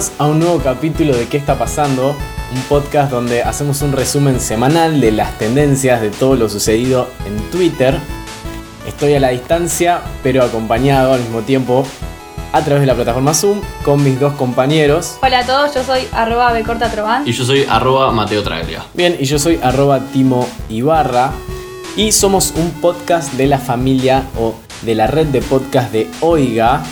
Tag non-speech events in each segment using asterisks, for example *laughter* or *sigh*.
Bienvenidos a un nuevo capítulo de ¿Qué está pasando? Un podcast donde hacemos un resumen semanal de las tendencias de todo lo sucedido en Twitter. Estoy a la distancia, pero acompañado al mismo tiempo a través de la plataforma Zoom con mis dos compañeros. Hola a todos, yo soy arroba becortatrovan. Y yo soy arroba Mateo Traglia. Bien, y yo soy arroba Timo Ibarra. Y somos un podcast de la familia o de la red de podcast de Oiga,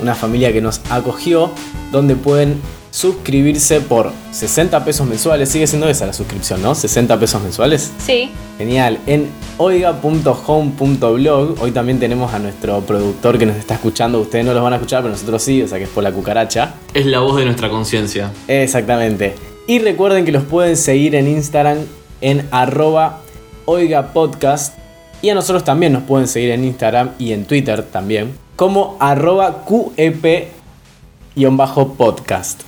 una familia que nos acogió, donde pueden suscribirse por 60 pesos mensuales. Sigue siendo esa la suscripción, ¿no? 60 pesos mensuales. Sí, Genial. En oiga.home.blog, hoy también tenemos a nuestro productor que nos está escuchando. Ustedes no los van a escuchar, pero nosotros sí, o sea que es por la cucaracha. Es la voz de nuestra conciencia. Exactamente. Y recuerden que los pueden seguir en Instagram en arroba oigapodcast. Y a nosotros también nos pueden seguir en Instagram y en Twitter también. Como arroba QEP-podcast.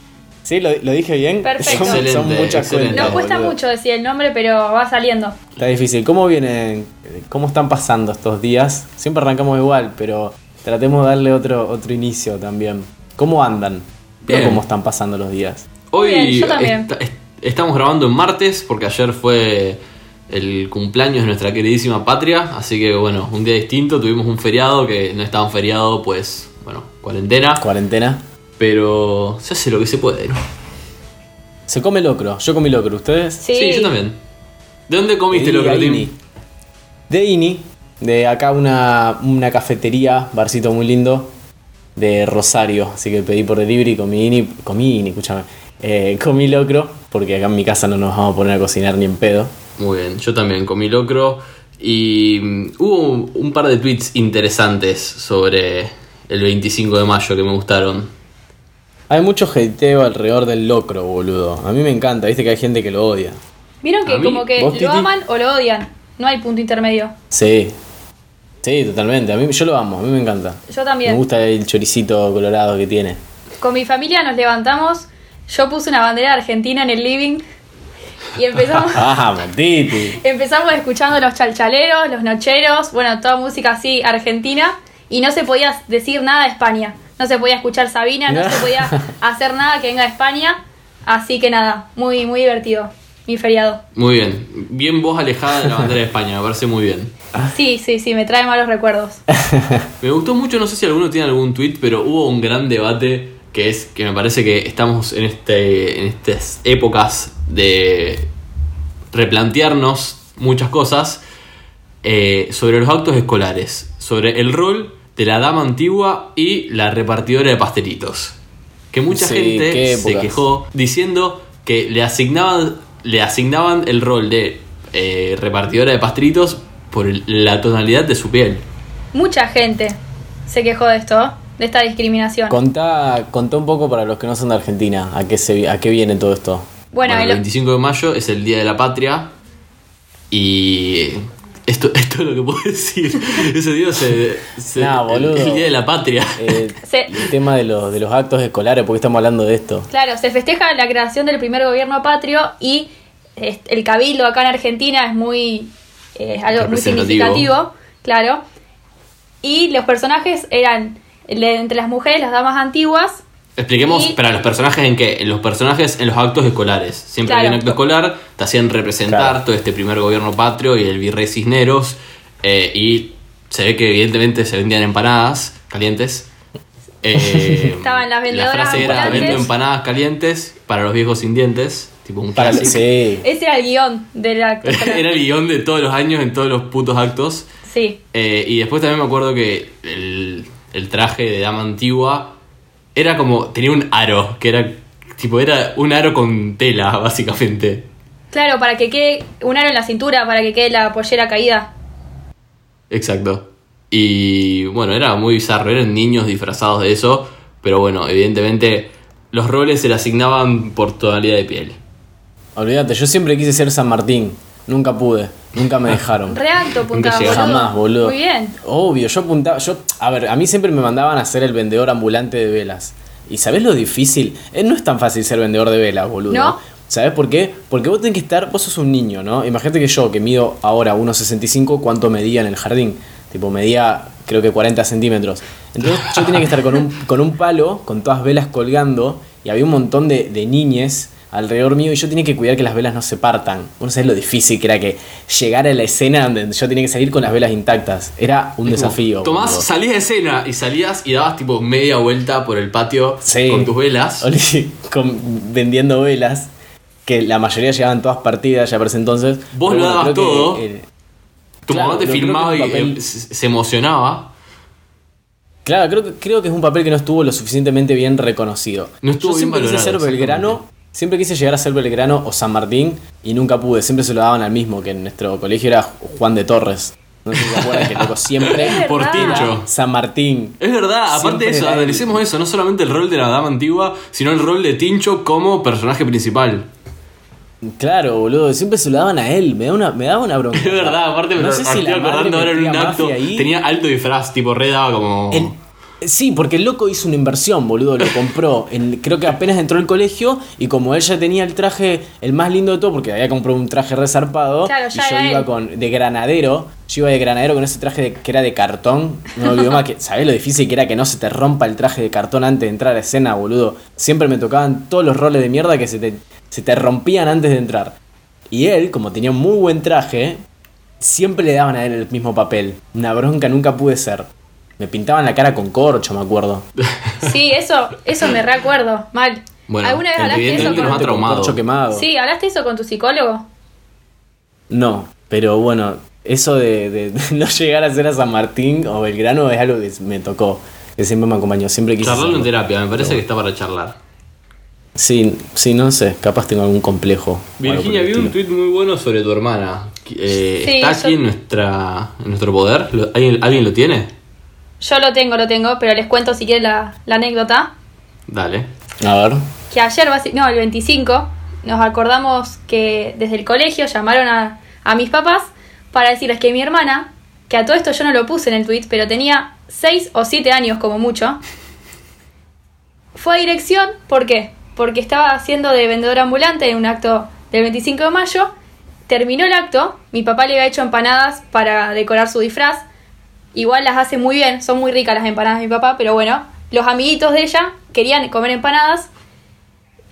¿Sí? ¿Lo, lo dije bien? Perfecto. Son, muchas cuentas, nos cuesta boludo. mucho decir el nombre, pero va saliendo. Está difícil. ¿Cómo vienen? ¿Cómo están pasando estos días? Siempre arrancamos igual, pero tratemos de darle otro, otro inicio también. ¿Cómo andan? No Bien. ¿Cómo están pasando los días? Hoy Bien, yo también. esta- est- estamos grabando en martes porque ayer fue el cumpleaños de nuestra queridísima patria. Así que bueno, un día distinto. Tuvimos un feriado que no estaba un feriado, pues bueno, cuarentena. ¿Cuarentena? Pero se hace lo que se puede, ¿no? Se come locro. Yo comí locro. ¿Ustedes? Sí, yo también. ¿De dónde comiste De lo que Ini. De Ini. De acá una, una cafetería, barcito muy lindo. De Rosario. Así que pedí por delivery y comí Ini. Comí Ini, escúchame. Eh, comí locro. Porque acá en mi casa no nos vamos a poner a cocinar ni en pedo. Muy bien, yo también comí locro y mm, hubo un, un par de tweets interesantes sobre el 25 de mayo que me gustaron. Hay mucho hateo alrededor del locro, boludo. A mí me encanta, viste que hay gente que lo odia. Vieron que como que lo Titi. aman o lo odian. No hay punto intermedio. Sí. Sí, totalmente. A mí, yo lo amo, a mí me encanta. Yo también. Me gusta el choricito colorado que tiene. Con mi familia nos levantamos. Yo puse una bandera argentina en el living. Y empezamos, *laughs* ¡Ah, Titi! empezamos escuchando los chalchaleros, los nocheros, bueno, toda música así argentina. Y no se podía decir nada de España. No se podía escuchar Sabina, no se podía *laughs* hacer nada que venga de España. Así que nada, muy, muy divertido. Mi feriado. Muy bien, bien vos alejada de la bandera de España, me parece muy bien. Sí, sí, sí, me trae malos recuerdos. *laughs* Me gustó mucho, no sé si alguno tiene algún tweet, pero hubo un gran debate que es que me parece que estamos en, este, en estas épocas de replantearnos muchas cosas eh, sobre los actos escolares, sobre el rol de la dama antigua y la repartidora de pastelitos. Que mucha Sí, gente se quejó diciendo que le asignaban, le asignaban el rol de eh, repartidora de pastelitos por el- la tonalidad de su piel. Mucha gente se quejó de esto, de esta discriminación. Contá, contá un poco para los que no son de Argentina, ¿a qué, se, a qué viene todo esto? Bueno, Bueno, en el lo- 25 de mayo es el Día de la Patria y esto, *laughs* esto es lo que puedo decir. *laughs* Ese día se, se- Nah, boludo. el, el Día de la Patria. Eh, *laughs* Se- El tema de los, de los actos escolares, porque estamos hablando de esto. claro, se festeja la creación del primer gobierno patrio y eh, el cabildo acá en Argentina es muy eh, es algo muy significativo, claro. Y los personajes eran entre las mujeres, las damas antiguas. Expliquemos Y- para los personajes en qué. En los personajes en los actos escolares. Siempre Claro. había un acto escolar, te hacían representar Claro. todo este primer gobierno patrio y el virrey Cisneros. eh, y se ve que evidentemente se vendían empanadas calientes. *laughs* Eh, Estaban las vendedoras La frase era vendo empanadas calientes para los viejos sin dientes. Tipo un Para, clásico. sí. Ese era el guion del acto. *laughs* Era el guion de todos los años en todos los putos actos. Sí, Eh, y después también me acuerdo que el, el traje de dama antigua era como. tenía un aro, que era. tipo, era un aro con tela, *laughs* básicamente. claro, para que quede un aro en la cintura, para que quede la pollera caída. Exacto. Y bueno, era muy bizarro, eran niños disfrazados de eso, pero bueno, evidentemente los roles se le asignaban por tonalidad de piel. Olvídate, yo siempre quise ser San Martín. Nunca pude. Nunca me dejaron. Re alto apuntaba, boludo. Jamás, boludo. Muy bien. Obvio, yo apuntaba. Yo, a ver, a mí siempre me mandaban a ser el vendedor ambulante de velas. ¿Y sabés lo difícil? Eh, no es tan fácil ser vendedor de velas, boludo. ¿No? ¿Sabés por qué? Porque vos tenés que estar. Vos sos un niño, ¿no? Imagínate que yo, que mido ahora 1,65, ¿cuánto medía en el jardín? Tipo, medía creo que 40 centímetros. Entonces yo tenía que estar con un, con un palo, con todas velas colgando, y había un montón de, de niñes alrededor mío y yo tenía que cuidar que las velas no se partan. Vos no sabés lo difícil que era que llegar a la escena donde yo tenía que salir con las velas intactas. Era un desafío. Tomás, salías de escena y salías y dabas tipo media vuelta por el patio Sí. con tus velas. *laughs* Oli, con- vendiendo velas, que la mayoría llegaban todas partidas ya por ese entonces. Vos lo dabas creo que, todo. eh, Tu claro, mamá te filmaba y papel- eh, se emocionaba. Claro, creo que, creo que es un papel que no estuvo lo suficientemente bien reconocido. No estuvo Yo bien siempre quise ser Belgrano, siempre quise llegar a ser Belgrano o San Martín y nunca pude. Siempre se lo daban al mismo, que en nuestro colegio era Juan de Torres. No sé si se acuerdan que loco siempre *laughs* Por. Tincho. San Martín. Es verdad, aparte de eso, analicemos eso, no solamente el rol de la dama antigua, sino el rol de Tincho como personaje principal. Claro, boludo, siempre se lo daban a él. Me, da una, me daba una bronca. Es verdad, aparte me no sé me si acordando ahora en un acto. ahí. Tenía alto disfraz, tipo re daba como. El- sí, porque el loco hizo una inversión, boludo. Lo compró. En, creo que apenas entró al colegio. Y como él ya tenía el traje, el más lindo de todo, porque había comprado un traje resarpado. Claro, y yo iba él. con de granadero. Yo iba de granadero con ese traje de- que era de cartón. No me olvido más que. ¿Sabés lo difícil que era que no se te rompa el traje de cartón antes de entrar a escena, boludo? Siempre me tocaban todos los roles de mierda que se te, se te rompían antes de entrar. Y él, como tenía un muy buen traje, siempre le daban a él el mismo papel. Una bronca nunca pude ser. Me pintaban la cara con corcho, me acuerdo. *laughs* Sí, eso, eso me recuerdo. Mal. Bueno, ¿Alguna vez hablaste de eso evidentemente nos ha con... Con corcho quemado. Sí, ¿hablaste eso con tu psicólogo? No, pero bueno, eso de, de- de *laughs* no llegar a ser a San Martín o Belgrano es algo que me tocó. Que siempre me acompañó. Siempre quise. Charlarlo en terapia, me parece que está para charlar. Sí, sí, no sé. Capaz tengo algún complejo. Virginia, vi un tweet muy bueno sobre tu hermana. Eh, Sí, ¿Está yo- aquí en, nuestra, en nuestro poder? ¿Lo- ¿Alguien, ¿Alguien lo tiene? Yo lo tengo, lo tengo, pero les cuento si quieren la, la anécdota. Dale. A ver. Que ayer, no, el 25, nos acordamos que desde el colegio llamaron a, a mis papás para decirles que mi hermana, que a todo esto yo no lo puse en el tweet, pero tenía 6 o 7 años como mucho, fue a dirección, ¿por qué? Porque estaba haciendo de vendedora ambulante en un acto del 25 de mayo, terminó el acto, mi papá le había hecho empanadas para decorar su disfraz, igual las hace muy bien, son muy ricas las empanadas de mi papá, pero bueno, los amiguitos de ella querían comer empanadas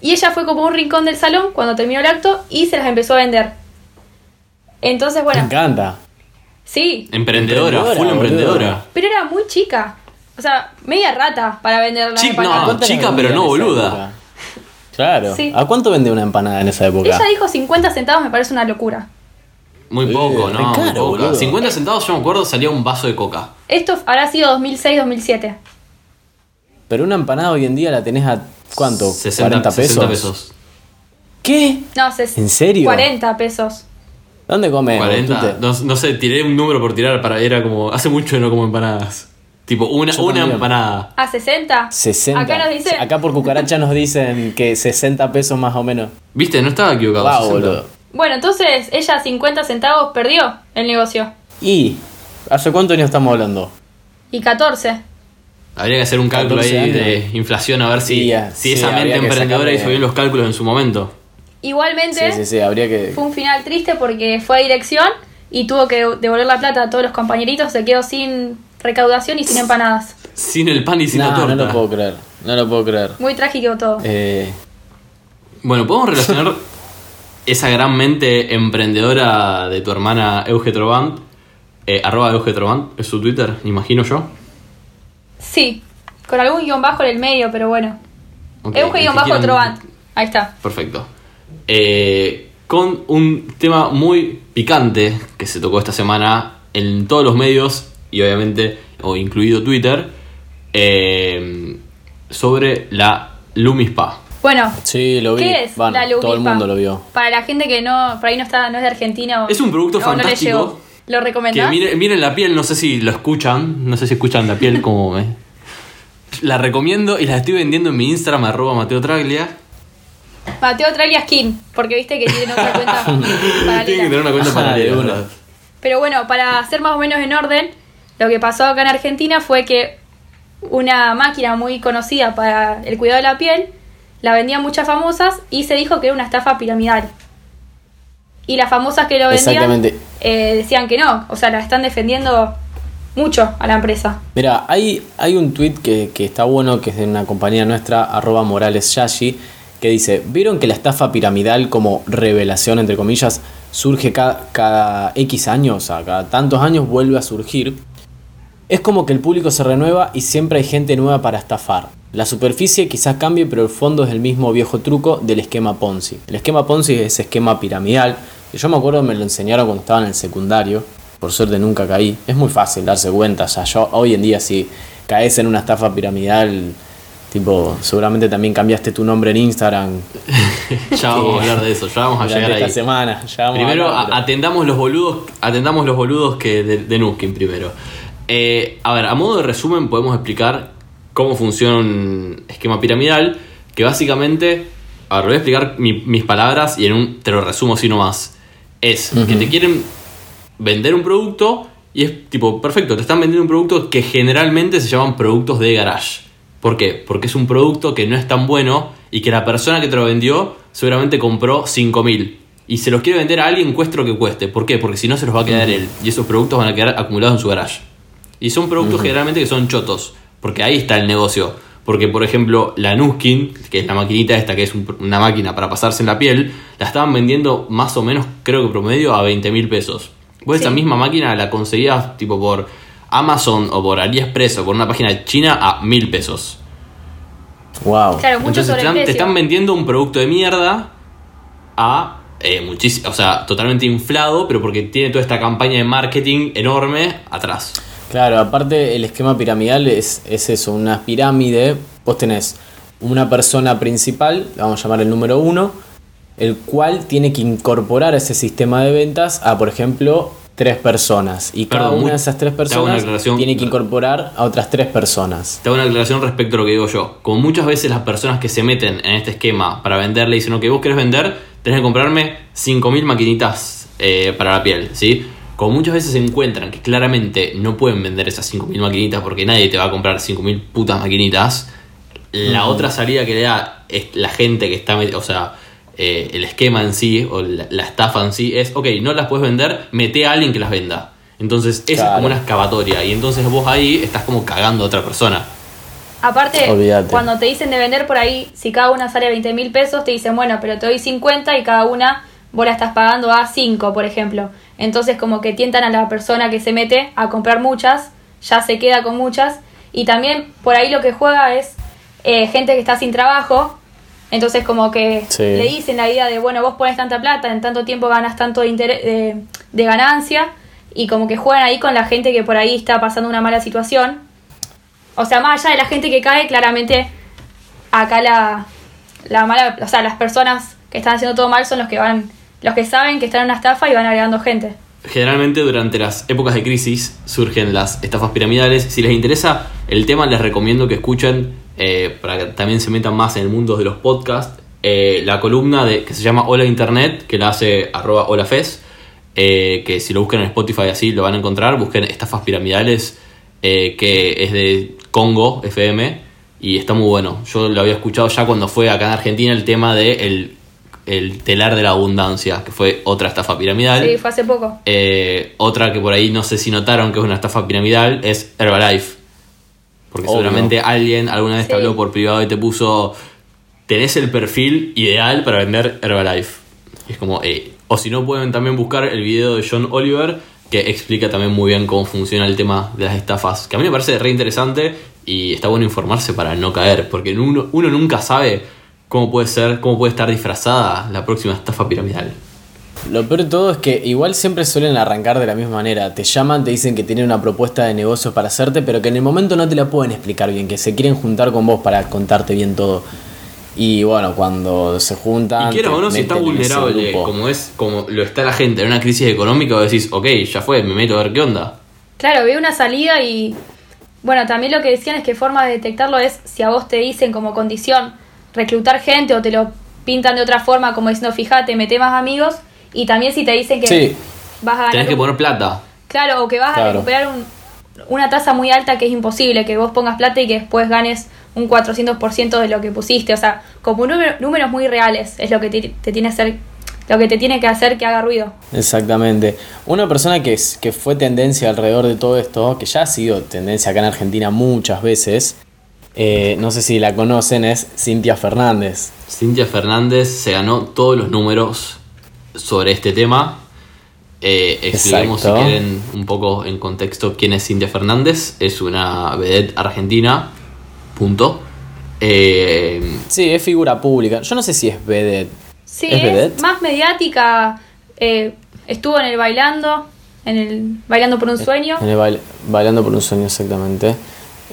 y ella fue como un rincón del salón cuando terminó el acto y se las empezó a vender. Entonces, Me bueno, encanta. sí, Emprendedora, Emprendedora, full emprendedora. pero era muy chica. O sea, media rata para vender las Chic- empanadas. no, ¿Cuánto chica, pero no boluda. Claro. Sí. ¿A cuánto vende una empanada en esa época? Ella dijo 50 centavos, me parece una locura. Muy Eh, poco, re ¿no? Muy caro, poco. boludo. 50 centavos, yo me acuerdo, salía un vaso de coca. Esto habrá sido 2006-2007. Pero una empanada hoy en día la tenés a ¿cuánto? 60, 40 pesos. 60 pesos. ¿Qué? No, ¿En serio? 40 pesos. ¿Dónde comes? 40. Tute? No, no sé, tiré un número por tirar para. Era como. Hace mucho que no como empanadas. Tipo, una, Yo una también. empanada. ¿A 60? 60. Acá nos dice. Acá por cucaracha nos dicen que 60 pesos más o menos. ¿Viste? No estaba equivocado. Wow, 60. boludo. Bueno, entonces ella 50 centavos perdió el negocio. ¿Y hace cuántos años estamos hablando? Y 14. Habría que hacer un cálculo 14 ahí años. de inflación a ver si, ya, si sí, esa mente emprendedora hizo bien los cálculos en su momento. Igualmente, Sí, sí, sí, habría que. fue un final triste porque fue a dirección y tuvo que devolver la plata a todos los compañeritos. Se quedó sin recaudación y sin empanadas. Sin el pan y sin la No, torta. no lo puedo creer. No lo puedo creer. Muy trágico todo. Eh, Bueno, podemos relacionar *laughs* esa gran mente emprendedora de tu hermana Euge Trovant. eh, arroba Euge Trovant, es su Twitter, imagino yo. Sí, con algún guion bajo en el medio, pero bueno. Ok, Euge guion bajo Trovant. Ahí está. Perfecto. Eh, con un tema muy picante que se tocó esta semana en todos los medios y obviamente, o incluido Twitter, eh, sobre la Lumispa. Bueno, sí, lo vi. ¿qué es Bueno, la Lumispa? todo el mundo lo vio. Para la gente que no, por ahí no está, no es de Argentina o Es un producto o no le fantástico llegó. ¿Lo Que recomendás? miren, miren la piel, no sé si lo escuchan, no sé si escuchan la piel como... me- La recomiendo y la estoy vendiendo en mi Instagram, arroba Mateo Traglia. Mateo Tralias King, porque viste que tiene otra cuenta paralela. *laughs* Tiene que tener una cuenta Ah, paralela. Pero bueno, para hacer más o menos en orden, lo que pasó acá en Argentina fue que una máquina muy conocida para el cuidado de la piel la vendían muchas famosas y se dijo que era una estafa piramidal. Y las famosas que lo vendían eh, decían que no, o sea, la están defendiendo mucho a la empresa. Mira, hay, hay un tweet que, que está bueno, que es de una compañía nuestra, arroba Morales Yashi, que dice, ¿vieron que la estafa piramidal como revelación, entre comillas, surge cada, cada X años, o sea, cada tantos años vuelve a surgir? Es como que el público se renueva y siempre hay gente nueva para estafar. La superficie quizás cambie, pero el fondo es el mismo viejo truco del esquema Ponzi. El esquema Ponzi es ese esquema piramidal, que yo me acuerdo me lo enseñaron cuando estaba en el secundario. Por suerte nunca caí. Es muy fácil darse cuenta. O sea, yo hoy en día si caes en una estafa piramidal, tipo, seguramente también cambiaste tu nombre en Instagram *laughs* Ya vamos a hablar de eso, ya vamos a llegar esta ahí. semana. Ya vamos a Primero hablar, a- pero- atendamos los boludos, atendamos los boludos que de, de Nuskin primero. Eh, a ver, a modo de resumen podemos explicar cómo funciona un esquema piramidal, que básicamente, a ver, voy a explicar mi- mis palabras y en un te lo resumo así nomás. Es que te quieren vender un producto y es tipo, perfecto, te están vendiendo un producto que generalmente se llaman productos de garage. ¿Por qué? Porque es un producto que no es tan bueno y que la persona que te lo vendió seguramente compró 5000 y se los quiere vender a alguien cueste lo que cueste. ¿Por qué? Porque si no se los va a quedar él y esos productos van a quedar acumulados en su garage. Y son productos generalmente que son chotos, porque ahí está el negocio. Porque, por ejemplo, la Nuskin, que es la maquinita esta, que es un- una máquina para pasarse en la piel, la estaban vendiendo más o menos, creo que promedio, a 20 mil pesos. Vos esa misma máquina la conseguías tipo por Amazon o por AliExpress o por una página china a mil pesos. Wow. Claro, mucho Entonces te sobre el están, te precio. están vendiendo un producto de mierda a eh, muchísimo, o sea, totalmente inflado, pero porque tiene toda esta campaña de marketing enorme atrás. Claro, aparte el esquema piramidal es, es eso, una pirámide. Vos tenés una persona principal, la vamos a llamar el número uno, el cual tiene que incorporar a ese sistema de ventas a, por ejemplo, tres personas. Y cada una muy- de esas tres personas tiene que incorporar a otras tres personas. Te hago una aclaración respecto a lo que digo yo. Como muchas veces las personas que se meten en este esquema para venderle dicen, ok, vos querés vender, tenés que comprarme 5.000 maquinitas eh, para la piel, ¿sí? Como muchas veces se encuentran que claramente no pueden vender esas 5.000 maquinitas porque nadie te va a comprar 5.000 putas maquinitas, la otra salida que le da es la gente que está, o sea, eh, el esquema en sí o la, la estafa en sí es, ok, no las puedes vender, mete a alguien que las venda. Entonces, esa es como una excavatoria y entonces vos ahí estás como cagando a otra persona. Aparte, Olvídate. cuando te dicen de vender por ahí, si cada una sale 20 mil pesos, te dicen, bueno, pero te doy 50 y cada una vos la estás pagando a 5, por ejemplo. Entonces como que tientan a la persona que se mete a comprar muchas, ya se queda con muchas. Y también por ahí lo que juega es eh, gente que está sin trabajo. Entonces como que Sí. le dicen la idea de, bueno, vos pones tanta plata, en tanto tiempo ganas tanto de, de, de ganancia. Y como que juegan ahí con la gente que por ahí está pasando una mala situación. O sea, más allá de la gente que cae, claramente acá la, la mala, o sea, las personas que están haciendo todo mal son los que van, los que saben que están en una estafa y van agregando gente. Generalmente durante las épocas de crisis surgen las estafas piramidales. Si les interesa el tema, les recomiendo que escuchen, eh, para que también se metan más en el mundo de los podcasts, eh, la columna de, que se llama Hola Internet, que la hace arroba holafes, eh, que si lo buscan en Spotify así lo van a encontrar. Busquen estafas piramidales, que es de Congo FM, y está muy bueno. Yo lo había escuchado ya cuando fue acá en Argentina el tema de el, el telar de la abundancia, que fue otra estafa piramidal. Sí, fue hace poco. Eh, otra que por ahí no sé si notaron que es una estafa piramidal es Herbalife. Porque Obvio. seguramente alguien alguna vez te habló por privado y te puso, tenés el perfil ideal para vender Herbalife. Y es como, eh, o si no pueden también buscar el video de John Oliver que explica también muy bien cómo funciona el tema de las estafas. Que a mí me parece re interesante y está bueno informarse para no caer. Porque uno, uno nunca sabe cómo puede ser, cómo puede estar disfrazada la próxima estafa piramidal. Lo peor de todo es que igual siempre suelen arrancar de la misma manera. Te llaman, te dicen que tienen una propuesta de negocio para hacerte, pero que en el momento no te la pueden explicar bien, que se quieren juntar con vos para contarte bien todo. Y bueno, cuando se juntan. Y quiera o no, si está vulnerable, como es como lo está la gente en una crisis económica, vos decís, ok, ya fue, me meto a ver qué onda. Claro, veo una salida y bueno, también lo que decían es que forma de detectarlo es si a vos te dicen como condición reclutar gente o te lo pintan de otra forma, como diciendo, fíjate, mete más amigos. Y también si te dicen que Sí. vas a ganar. Tenés que poner plata. Claro, o que vas Claro. a recuperar un- una tasa muy alta que es imposible, que vos pongas plata y que después ganes un 400% de lo que pusiste. O sea, como número- números muy reales es lo que te, te tiene hacer, lo que te tiene que hacer que haga ruido. Exactamente. Una persona que, es- que fue tendencia alrededor de todo esto, que ya ha sido tendencia acá en Argentina muchas veces, eh, no sé si la conocen, es Cintia Fernández. Cintia Fernández se ganó todos los números sobre este tema. Eh, expliquemos si quieren un poco en contexto quién es Cintia Fernández. Es una vedette argentina. Punto. Eh, Sí, es figura pública. Yo no sé si es vedette. Sí, ¿Es es, vedette? más mediática. eh, estuvo en el bailando, en el bailando por un sueño. En el baile- bailando por un sueño, exactamente.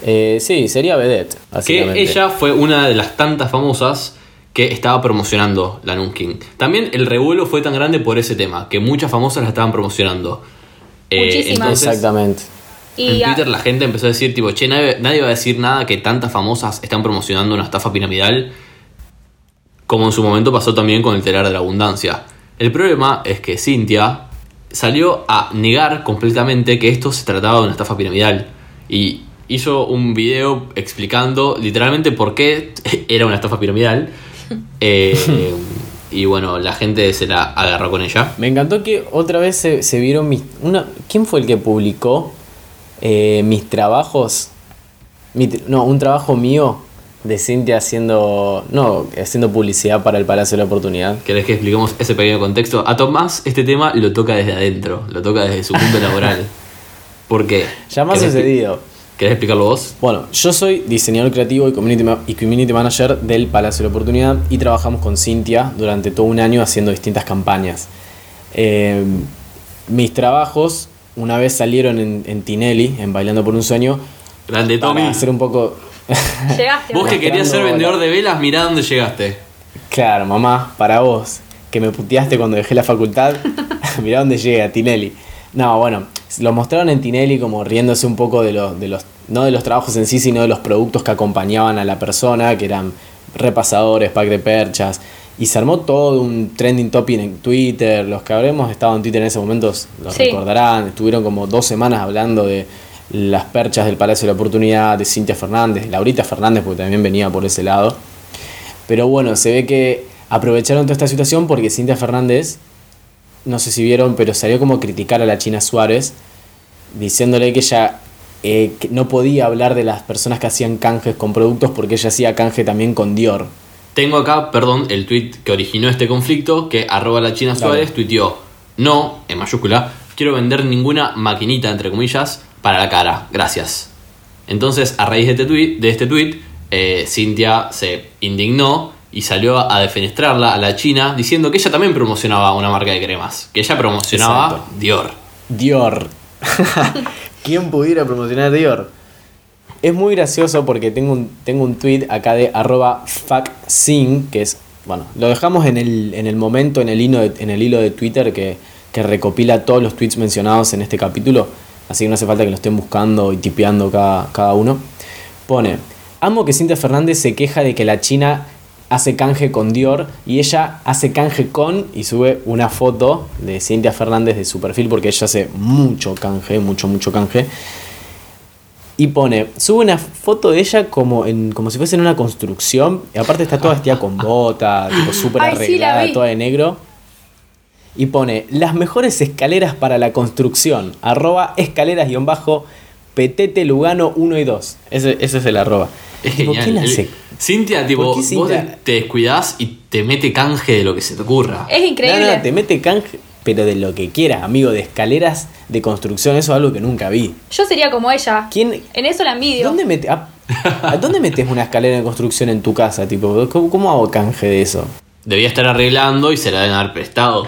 Eh, sí, sería vedette, que ella fue una de las tantas famosas que estaba promocionando la Nunking. También el revuelo fue tan grande por ese tema, que muchas famosas la estaban promocionando. Eh, Muchísimas. entonces, Exactamente. Y en a- Twitter la gente empezó a decir, tipo, che, nadie, nadie va a decir nada que tantas famosas están promocionando una estafa piramidal, como en su momento pasó también con el telar de la abundancia. El problema es que Cintia salió a negar completamente que esto se trataba de una estafa piramidal y hizo un video explicando literalmente por qué *laughs* era una estafa piramidal. *laughs* Eh, y bueno, la gente se la agarró con ella. Me encantó que otra vez se, se vieron mis... Una, ¿Quién fue el que publicó eh, mis trabajos? Mi no, un trabajo mío de Cintia haciendo... No, haciendo publicidad para el Palacio de la Oportunidad. ¿Querés que expliquemos ese pequeño contexto? A Tomás este tema lo toca desde adentro, lo toca desde su punto *laughs* laboral. ¿Por qué? Ya me ha ¿Querés expli- sucedido. ¿Querés explicarlo vos? Bueno, yo soy diseñador creativo y community, ma- y community manager del Palacio de la Oportunidad y trabajamos con Cintia durante todo un año haciendo distintas campañas. Eh, mis trabajos una vez salieron en, en Tinelli, en Bailando por un Sueño, Grande Tommy. para hacer un poco... *laughs* llegaste. Vos que querías ser vendedor de velas, mirá dónde llegaste. Claro, mamá, para vos, que me puteaste cuando dejé la facultad, *laughs* mirá dónde llega, Tinelli. No, bueno, lo mostraron en Tinelli como riéndose un poco de los, de los, no de los trabajos en sí, sino de los productos que acompañaban a la persona, que eran repasadores, pack de perchas. Y se armó todo un trending topic en Twitter. Los que habremos estado en Twitter en ese momento lo Sí. recordarán. Estuvieron como dos semanas hablando de las perchas del Palacio de la Oportunidad, de Cintia Fernández, de Laurita Fernández, porque también venía por ese lado. Pero bueno, se ve que aprovecharon toda esta situación porque Cintia Fernández, no sé si vieron, pero salió como a criticar a la China Suárez, diciéndole que ella eh, que no podía hablar de las personas que hacían canjes con productos porque ella hacía canje también con Dior. Tengo acá, perdón, el tweet que originó este conflicto, que arroba la China. Suárez tuiteó, no, en mayúscula, quiero vender ninguna maquinita, entre comillas, para la cara, gracias. Entonces, a raíz de este tweet, de este tweet eh, Cintia se indignó y salió a defenestrarla a la China diciendo que ella también promocionaba una marca de cremas, que ella promocionaba Exacto. Dior. Dior. *laughs* ¿Quién pudiera promocionar Dior? Es muy gracioso porque tengo un, tengo un tweet acá de arroba fucksin, que es, bueno, lo dejamos en el, en el momento, en el, hilo de, en el hilo de Twitter que, que recopila todos los tweets mencionados en este capítulo, así que no hace falta que lo estén buscando y tipeando cada, cada uno. Pone, amo que Cintia Fernández se queja de que la China hace canje con Dior y ella hace canje con y sube una foto de Cintia Fernández de su perfil porque ella hace mucho canje, mucho, mucho canje. Y pone, sube una foto de ella como, en, como si fuese en una construcción. Y aparte está toda vestida con bota, tipo súper sí, arreglada, toda de negro. Y pone, las mejores escaleras para la construcción. Arroba escaleras-petete Lugano 1 y 2. Ese, ese es el arroba. Es Tipo, genial. ¿quién hace? Cintia, tipo, ¿Por qué vos Cintia? te descuidás y te mete canje de lo que se te ocurra. Es increíble. No, no, te mete canje, pero de lo que quieras, amigo, de escaleras de construcción. Eso es algo que nunca vi. Yo sería como ella. ¿Quién, En eso la envidio. ¿Dónde, mete, a, ¿a dónde metes una escalera de construcción en tu casa? Tipo, ¿cómo, cómo hago canje de eso? Debía estar arreglando y se la deben haber prestado.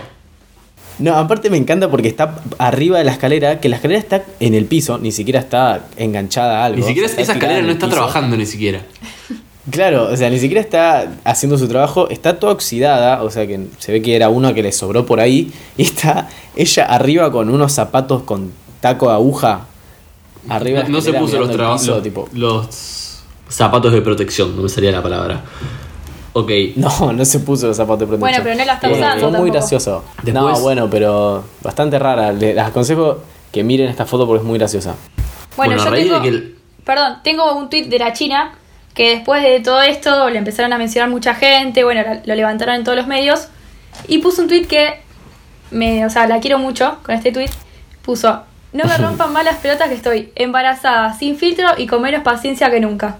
No, aparte me encanta porque está arriba de la escalera, que la escalera está en el piso, ni siquiera está enganchada a algo. Ni siquiera esa escalera no está piso. trabajando ni siquiera. Claro, o sea, ni siquiera está haciendo su trabajo, está toda oxidada, o sea que se ve que era uno que le sobró por ahí, y está ella arriba con unos zapatos con taco de aguja. Arriba no, no se puso los, mirando el traba- piso, los, tipo, los zapatos de protección, no me salía la palabra. Ok. *laughs* No, no se puso los zapatos de protección. Bueno, pero no la está usando Fue muy tampoco. gracioso. Después- No, bueno, pero bastante rara. Le- Les aconsejo que miren esta foto porque es muy graciosa. Bueno, Bueno, a yo tengo, que el- perdón, tengo un tweet de la China que después de todo esto le empezaron a mencionar mucha gente, bueno, lo levantaron en todos los medios y puso un tweet que me, o sea, la quiero mucho con este tweet. Puso, no me *laughs* rompan más las pelotas que estoy embarazada, sin filtro y con menos paciencia que nunca.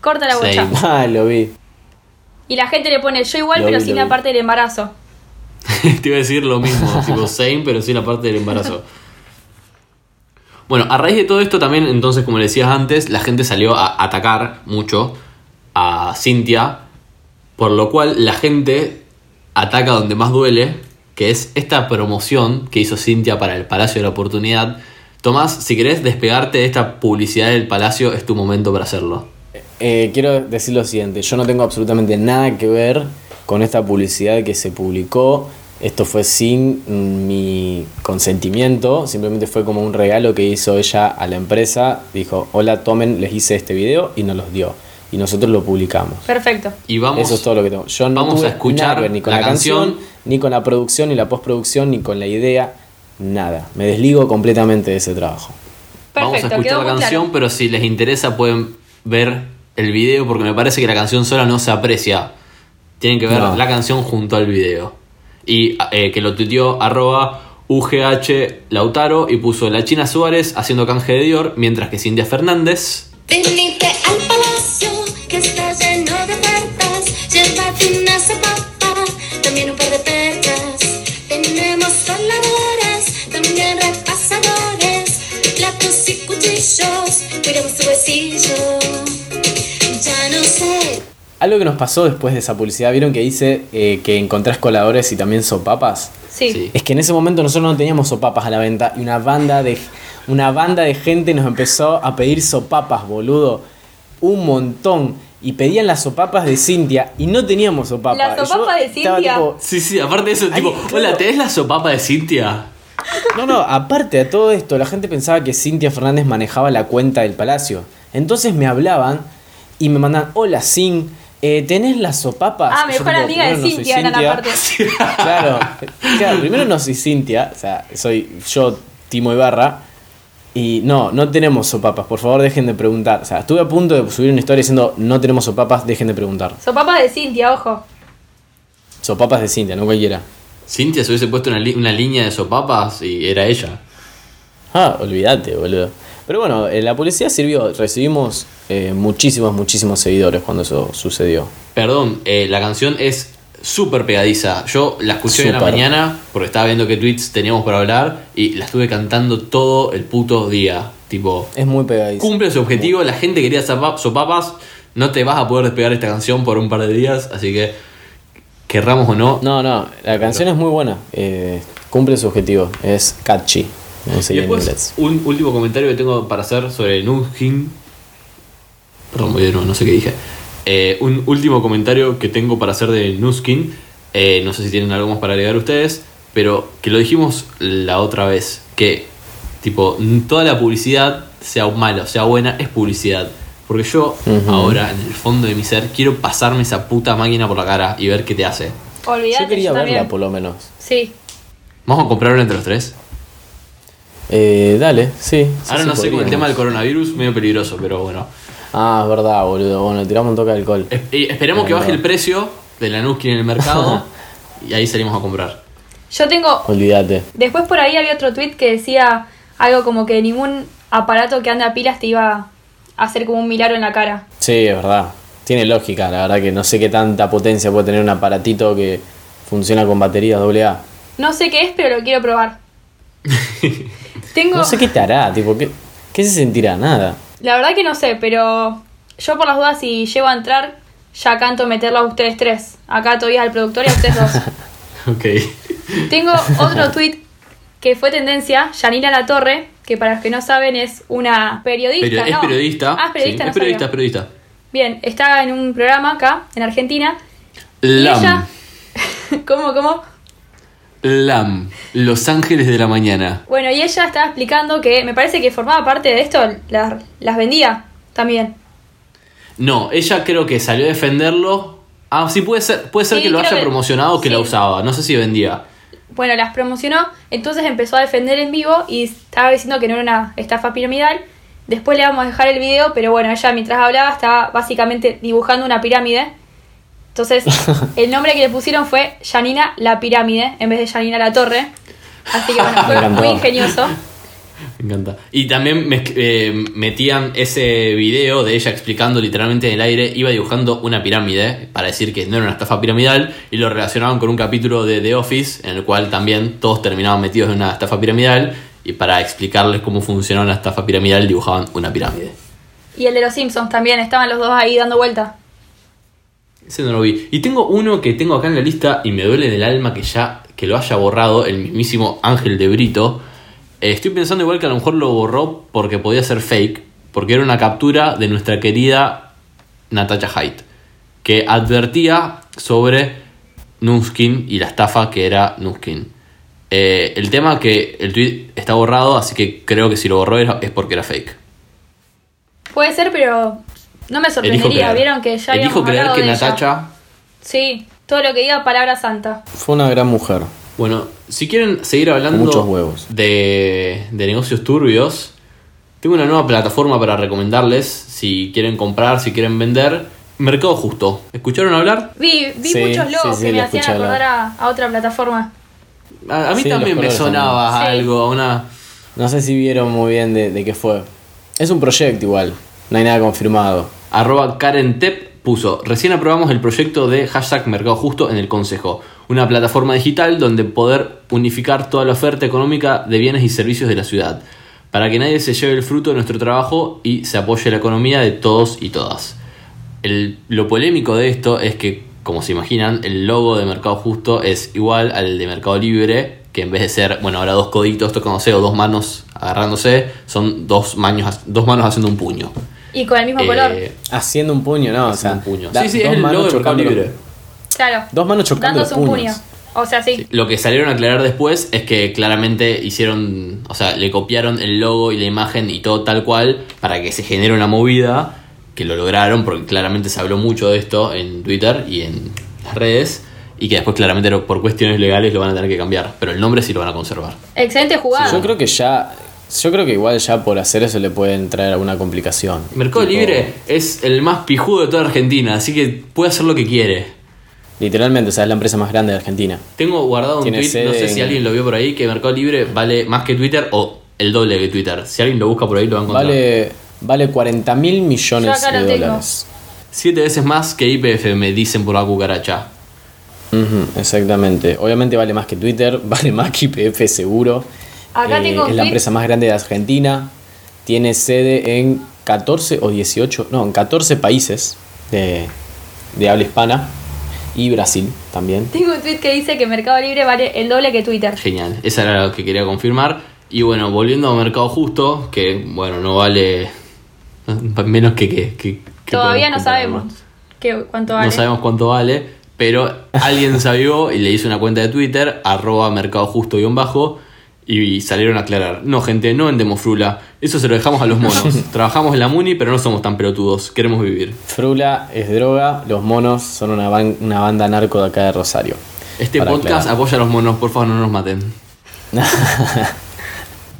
Corta la bocha. Same. Ah, lo vi. Y la gente le pone yo igual, Lo pero vi, sin la vi. parte del embarazo. *laughs* Te iba a decir lo mismo, *laughs* tipo same, pero sí la parte del embarazo. Bueno, a raíz de todo esto también, entonces, como le decías antes, la gente salió a atacar mucho a Cintia, por lo cual la gente ataca donde más duele, que es esta promoción que hizo Cintia para el Palacio de la Oportunidad. Tomás, si querés despegarte de esta publicidad del Palacio, es tu momento para hacerlo. Eh, quiero decir lo siguiente, yo no tengo absolutamente nada que ver con esta publicidad que se publicó. Esto fue sin mm, mi consentimiento, simplemente fue como un regalo que hizo ella a la empresa. Dijo, hola, tomen, les hice este video y nos los dio. Y nosotros lo publicamos. Perfecto. Y vamos, Eso es todo lo que tengo. Yo no vamos tuve a escuchar nada que ver ni con la la, canción, canción. ni con la producción, ni la postproducción, ni con la idea, nada. Me desligo completamente de ese trabajo. Vamos a escuchar la canción, claro. pero si les interesa pueden ver el video porque me parece que la canción sola no se aprecia. Tienen que ver No. la canción junto al video. Y eh, que lo tuiteó arroba UGH Lautaro y puso la China Suárez haciendo canje de Dior, mientras que Cintia Fernández Algo que nos pasó después de esa publicidad, ¿vieron que dice eh, que encontrás coladores y también sopapas? Sí. Sí. Es que en ese momento nosotros no teníamos sopapas a la venta y una banda de una banda de gente nos empezó a pedir sopapas, boludo. Un montón. Y pedían las sopapas de Cintia y no teníamos sopapas. Las sopapas de Cintia. tipo, Sí, sí, aparte de eso, Ay, tipo, claro. hola, ¿tenés la sopapa de Cintia? No, no, aparte de todo esto, la gente pensaba que Cintia Fernández manejaba la cuenta del palacio. Entonces me hablaban y me mandaban, hola Cin, eh, ¿tenés las sopapas? Ah, mejor tipo, amiga de "Primero no soy Cintia eran Cintia". aparte. *laughs* Claro, claro, primero no soy Cintia, o sea, soy yo, Timo Ibarra. Y no, no tenemos sopapas, por favor dejen de preguntar. O sea, estuve a punto de subir una historia diciendo no tenemos sopapas, dejen de preguntar. Sopapas de Cintia, ojo. Sopapas de Cintia, no cualquiera. Cintia se hubiese puesto una, una línea de sopapas y era ella. Ah, olvídate, boludo. Pero bueno, eh, la publicidad sirvió. Recibimos eh, muchísimos, muchísimos seguidores cuando eso sucedió. Perdón, eh, la canción es súper pegadiza. Yo la escuché en la mañana porque estaba viendo qué tweets teníamos para hablar y la estuve cantando todo el puto día. Tipo, Es muy pegadizo. cumple su objetivo, la gente quería sopa- sopapas, no te vas a poder despegar esta canción por un par de días, así que querramos o no. No, no, la canción es muy buena. cumple su objetivo. Es catchy. No sé y en después, un último comentario que tengo para hacer sobre Nuskin. Perdón, voy de nuevo, no sé qué dije. Eh, un último comentario que tengo para hacer de Nuskin. eh, no sé si tienen algo más para agregar ustedes, pero que lo dijimos la otra vez. Que, tipo, toda la publicidad, sea mala o sea buena, es publicidad. Porque yo, ahora, en el fondo de mi ser, quiero pasarme esa puta máquina por la cara y ver qué te hace. Olvídate. Yo quería verla por lo menos. Sí. ¿Vamos a comprar una entre los tres? Eh, dale, sí. Ahora sí, no sé con el tema del coronavirus, medio peligroso, pero bueno. Ah, es verdad, boludo. Bueno, tiramos un toque de alcohol. Es- y esperemos que Verdad. baje el precio de la Nuskin en el mercado *laughs* y ahí salimos a comprar. Yo tengo. Olvídate. Después por ahí había otro tweet que decía algo como que ningún aparato que ande a pilas te iba a hacer como un milagro en la cara. Sí, es verdad. Tiene lógica, la verdad que no sé qué tanta potencia puede tener un aparatito que funciona con baterías AA. No sé qué es, pero lo quiero probar. *laughs* Tengo. No sé qué te hará, tipo, ¿qué, qué se sentirá? Nada. La verdad que no sé, pero yo por las dudas si llego a entrar, ya canto meterlo a ustedes tres. Acá todavía al productor y a ustedes dos. *laughs* Ok. Tengo otro *laughs* tweet que fue tendencia, Yanira La Torre, que para los que no saben es una periodista. Pero es ¿no? periodista. Ah, es periodista, sí, no es periodista, es periodista. Bien, está en un programa acá, en Argentina. Y ella. *laughs* ¿Cómo, cómo? LAM. Los Ángeles de la Mañana. Bueno, y ella estaba explicando que me parece que formaba parte de esto, las, las vendía también. No, ella creo que salió a defenderlo Ah, sí, puede ser, puede ser Sí, que lo haya que- promocionado o que la usaba. No sé si vendía. Bueno, las promocionó, entonces empezó a defender en vivo y estaba diciendo que no era una estafa piramidal. Después le vamos a dejar el video, pero bueno, ella mientras hablaba estaba básicamente dibujando una pirámide. Entonces, *laughs* el nombre que le pusieron fue Janina la pirámide en vez de Janina la torre. Así que bueno, *laughs* Me fue muy ingenioso. Me encanta. Y también mezc- eh, metían ese video de ella explicando literalmente en el aire, iba dibujando una pirámide para decir que no era una estafa piramidal y lo relacionaban con un capítulo de The Office en el cual también todos terminaban metidos en una estafa piramidal y para explicarles cómo funciona una estafa piramidal dibujaban una pirámide. Y el de los Simpsons también, estaban los dos ahí dando vuelta. Ese no lo vi. Y tengo uno que tengo acá en la lista y me duele en el alma que ya que lo haya borrado el mismísimo Ángel de Brito. Eh, estoy pensando igual que a lo mejor lo borró porque podía ser fake, porque era una captura de nuestra querida Natacha Haidt, que advertía sobre Nuskin y la estafa que era Nuskin. Eh, el tema que el tweet está borrado, así que creo que si lo borró es porque era fake. Puede ser, pero no me sorprendería. Vieron que ya Elijo creer que de ella. Natacha Sí, todo lo que diga palabra santa. Fue una gran mujer. Bueno, si quieren seguir hablando Muchos huevos. De, de negocios turbios, tengo una nueva plataforma para recomendarles si quieren comprar, si quieren vender. Mercado Justo. ¿Escucharon hablar? Vi, vi Sí, muchos logos sí, sí, que me hacían acordar a, a otra plataforma. A, a mí Sí, también me sonaba algo, a una... No sé si vieron muy bien de, de qué fue. Es un proyecto igual. No hay nada confirmado. Arroba Karen Tep puso, recién aprobamos el proyecto de hashtag Mercado Justo en el Consejo, una plataforma digital donde poder unificar toda la oferta económica de bienes y servicios de la ciudad, para que nadie se lleve el fruto de nuestro trabajo y se apoye la economía de todos y todas. Lo polémico de esto es que, como se imaginan, el logo de Mercado Justo es igual al de Mercado Libre, que en vez de ser, bueno, ahora dos coditos tocándose o dos manos agarrándose, son dos, manos dos manos haciendo un puño. Y con el mismo Eh, color. Haciendo un puño, no, o sea, Haciendo un puño. da- Sí, sí, dos es manos chocando Libre. Claro. Dos manos chocando Dándose los un puños. puño. O sea, sí. Lo que salieron a aclarar después es que claramente hicieron, o sea, le copiaron el logo y la imagen y todo tal cual para que se genere una movida, que lo lograron porque claramente se habló mucho de esto en Twitter y en las redes y que después claramente por cuestiones legales lo van a tener que cambiar, pero el nombre sí lo van a conservar. Excelente jugada. Yo creo que ya. Yo creo que igual ya por hacer eso le pueden traer alguna complicación. Mercado Tipo, Libre es el más pijudo de toda Argentina, así que puede hacer lo que quiere. Literalmente, o sea, es la empresa más grande de Argentina. Tengo guardado un tweet, no sé si en- alguien lo vio por ahí, que Mercado Libre vale más que Twitter o el doble que Twitter. Si alguien lo busca por ahí lo va a encontrar. Vale, vale 40 mil Yo millones acá de lo tengo. dólares. Siete veces más que IPF, me dicen por la cucaracha. Ujú, exactamente. Obviamente vale más que Twitter, *laughs* vale más que IPF seguro. Acá Eh, tengo es la empresa más grande de Argentina. Tiene sede en 14 o 18, no, en 14 países de, de habla hispana y Brasil también. Tengo un tweet que dice que Mercado Libre vale el doble que Twitter. Genial, esa era lo que quería confirmar. Y bueno, volviendo a Mercado Justo, que bueno, no vale menos que que, que- que Todavía no sabemos qué, cuánto vale. No sabemos cuánto vale, pero alguien sabió y le hizo una cuenta de Twitter, arroba mercado justo guion bajo, y salieron a aclarar. No, gente, no vendemos frula. Eso se lo dejamos a los monos. *laughs* Trabajamos en la Muni, pero no somos tan pelotudos. Queremos vivir. Frula es droga, los monos son una, ban- una banda narco de acá de Rosario. Este Para podcast aclarar. apoya a los monos, por favor, no nos maten. *laughs*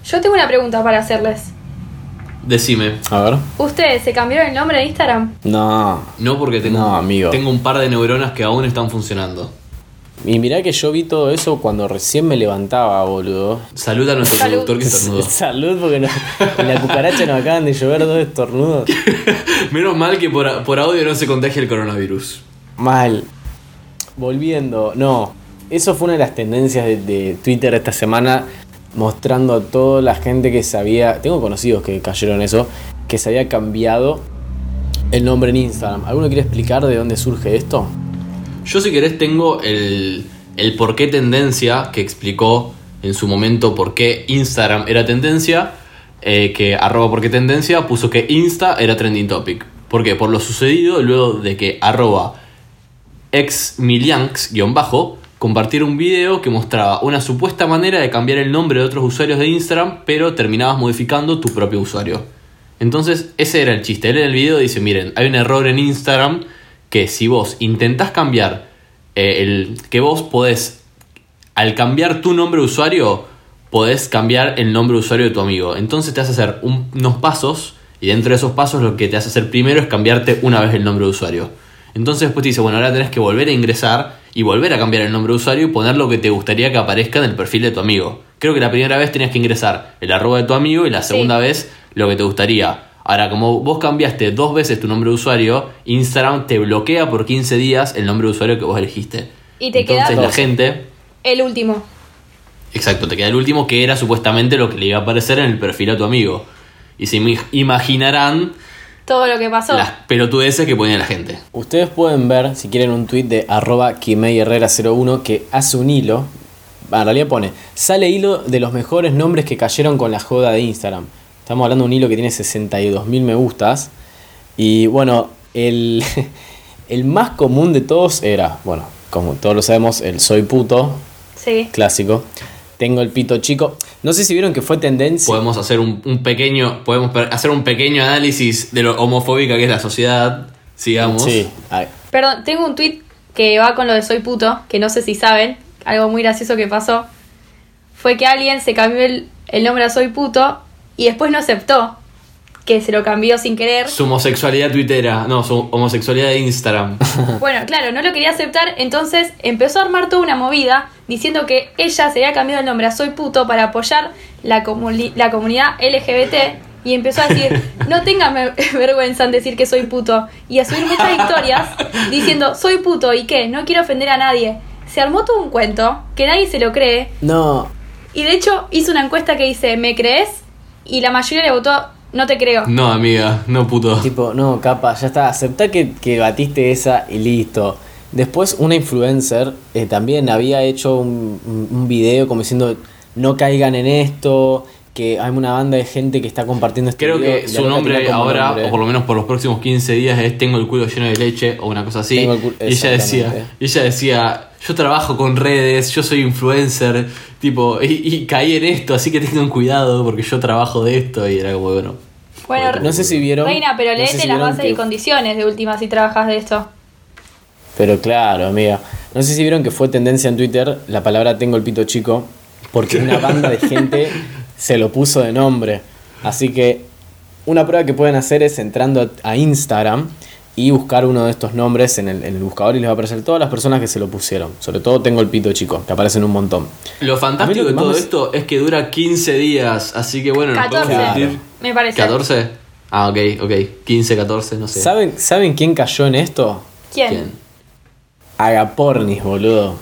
Yo tengo una pregunta para hacerles. Decime. A ver. ¿Ustedes se cambiaron el nombre de Instagram? No. No porque tengo, No, amigo. tengo un par de neuronas que aún están funcionando. Y mirá que yo vi todo eso cuando recién me levantaba, boludo. Saluda a nuestro Salud. productor que estornudó. *laughs* Salud, porque no- en la cucaracha nos acaban de llover dos estornudos. *laughs* Menos mal que por, por audio no se contagia el coronavirus. Mal. Volviendo, no. Eso fue una de las tendencias de, de Twitter esta semana, mostrando a toda la gente que sabía. Tengo conocidos que cayeron en eso, que se había cambiado el nombre en Instagram. ¿Alguno quiere explicar de dónde surge esto? Yo si querés tengo el, el por qué tendencia que explicó en su momento por qué Instagram era tendencia, eh, que arroba por qué tendencia puso que Insta era trending topic. ¿Por qué? Por lo sucedido luego de que arroba exmilianx-bajo compartiera un video que mostraba una supuesta manera de cambiar el nombre de otros usuarios de Instagram, pero terminabas modificando tu propio usuario. Entonces, ese era el chiste. Él en el video dice, miren, hay un error en Instagram que si vos intentás cambiar eh, el que vos podés al cambiar tu nombre de usuario podés cambiar el nombre de usuario de tu amigo. Entonces te hace hacer un- unos pasos y dentro de esos pasos lo que te hace hacer primero es cambiarte una vez el nombre de usuario. Entonces después te dice, bueno, ahora tenés que volver a ingresar y volver a cambiar el nombre de usuario y poner lo que te gustaría que aparezca en el perfil de tu amigo. Creo que la primera vez tenías que ingresar el arroba de tu amigo y la segunda vez lo que te gustaría. Ahora, como vos cambiaste dos veces tu nombre de usuario, Instagram te bloquea por 15 días el nombre de usuario que vos elegiste. Y te queda Entonces la dos. gente... El último. Exacto, te queda el último que era supuestamente lo que le iba a aparecer en el perfil a tu amigo. Y se imaginarán Todo lo que pasó. las pelotudeces que ponía la gente. Ustedes pueden ver, si quieren, un tweet de arroba Herrera01 que hace un hilo. Ah, En realidad pone, sale hilo de los mejores nombres que cayeron con la joda de Instagram. Estamos hablando de un hilo que tiene 62.000 me gustas. Y bueno, el, *laughs* el más común de todos era, bueno, como todos lo sabemos, el soy puto, Sí. clásico. Tengo el pito chico. No sé si vieron que fue tendencia. Podemos hacer un, un pequeño. Podemos hacer un pequeño análisis de lo homofóbica que es la sociedad. Sigamos. Sí, ay, Perdón, tengo un tweet que va con lo de soy puto, que no sé si saben, algo muy gracioso que pasó. Fue que alguien se cambió el, el nombre a soy puto y después no aceptó que se lo cambió sin querer. Su homosexualidad twittera. No, su homosexualidad de Instagram. *laughs* Bueno, claro, no lo quería aceptar, entonces empezó a armar toda una movida diciendo que ella se había cambiado el nombre a Soy Puto para apoyar la, comuni- la comunidad LGBT y empezó a decir, *laughs* no tengan ver- vergüenza en decir que soy puto y a subir muchas historias diciendo, soy puto y qué, no quiero ofender a nadie. Se armó todo un cuento que nadie se lo cree No, y de hecho hizo una encuesta que dice, ¿me crees? Y la mayoría le votó, no te creo. No, amiga, no puto. Tipo, no, capa, ya está, aceptá que, que batiste esa y listo. Después una influencer eh, también había hecho un, un- un video como diciendo, no caigan en esto, que hay una banda de gente que está compartiendo este Creo video que su nombre ahora, nombre. o por lo menos por los próximos 15 días, es Tengo el culo lleno de leche o una cosa así. Tengo el culo- y ella decía, ella decía, yo trabajo con redes, yo soy influencer, tipo, y, y caí en esto, así que tengan cuidado porque yo trabajo de esto. Y era como, bueno. Bueno, No sé si vieron... Reina, pero no sé leete si las bases y condiciones de última si trabajas de esto. Pero claro, amiga. No sé si vieron que fue tendencia en Twitter la palabra tengo el pito chico, porque *laughs* una banda de gente se lo puso de nombre. Así que una prueba que pueden hacer es entrando a Instagram y buscar uno de estos nombres en el, en el buscador y les va a aparecer todas las personas que se lo pusieron. Sobre todo tengo el pito chico, que aparecen un montón. Lo fantástico lo de todo esto es que dura 15 días, así que bueno, nos 14, podemos sentir. me parece. ¿14? Ah, ok, ok. 15, 14, no sé. ¿Saben, ¿Saben quién cayó en esto? ¿Quién? ¿Quién? Agapornis, boludo.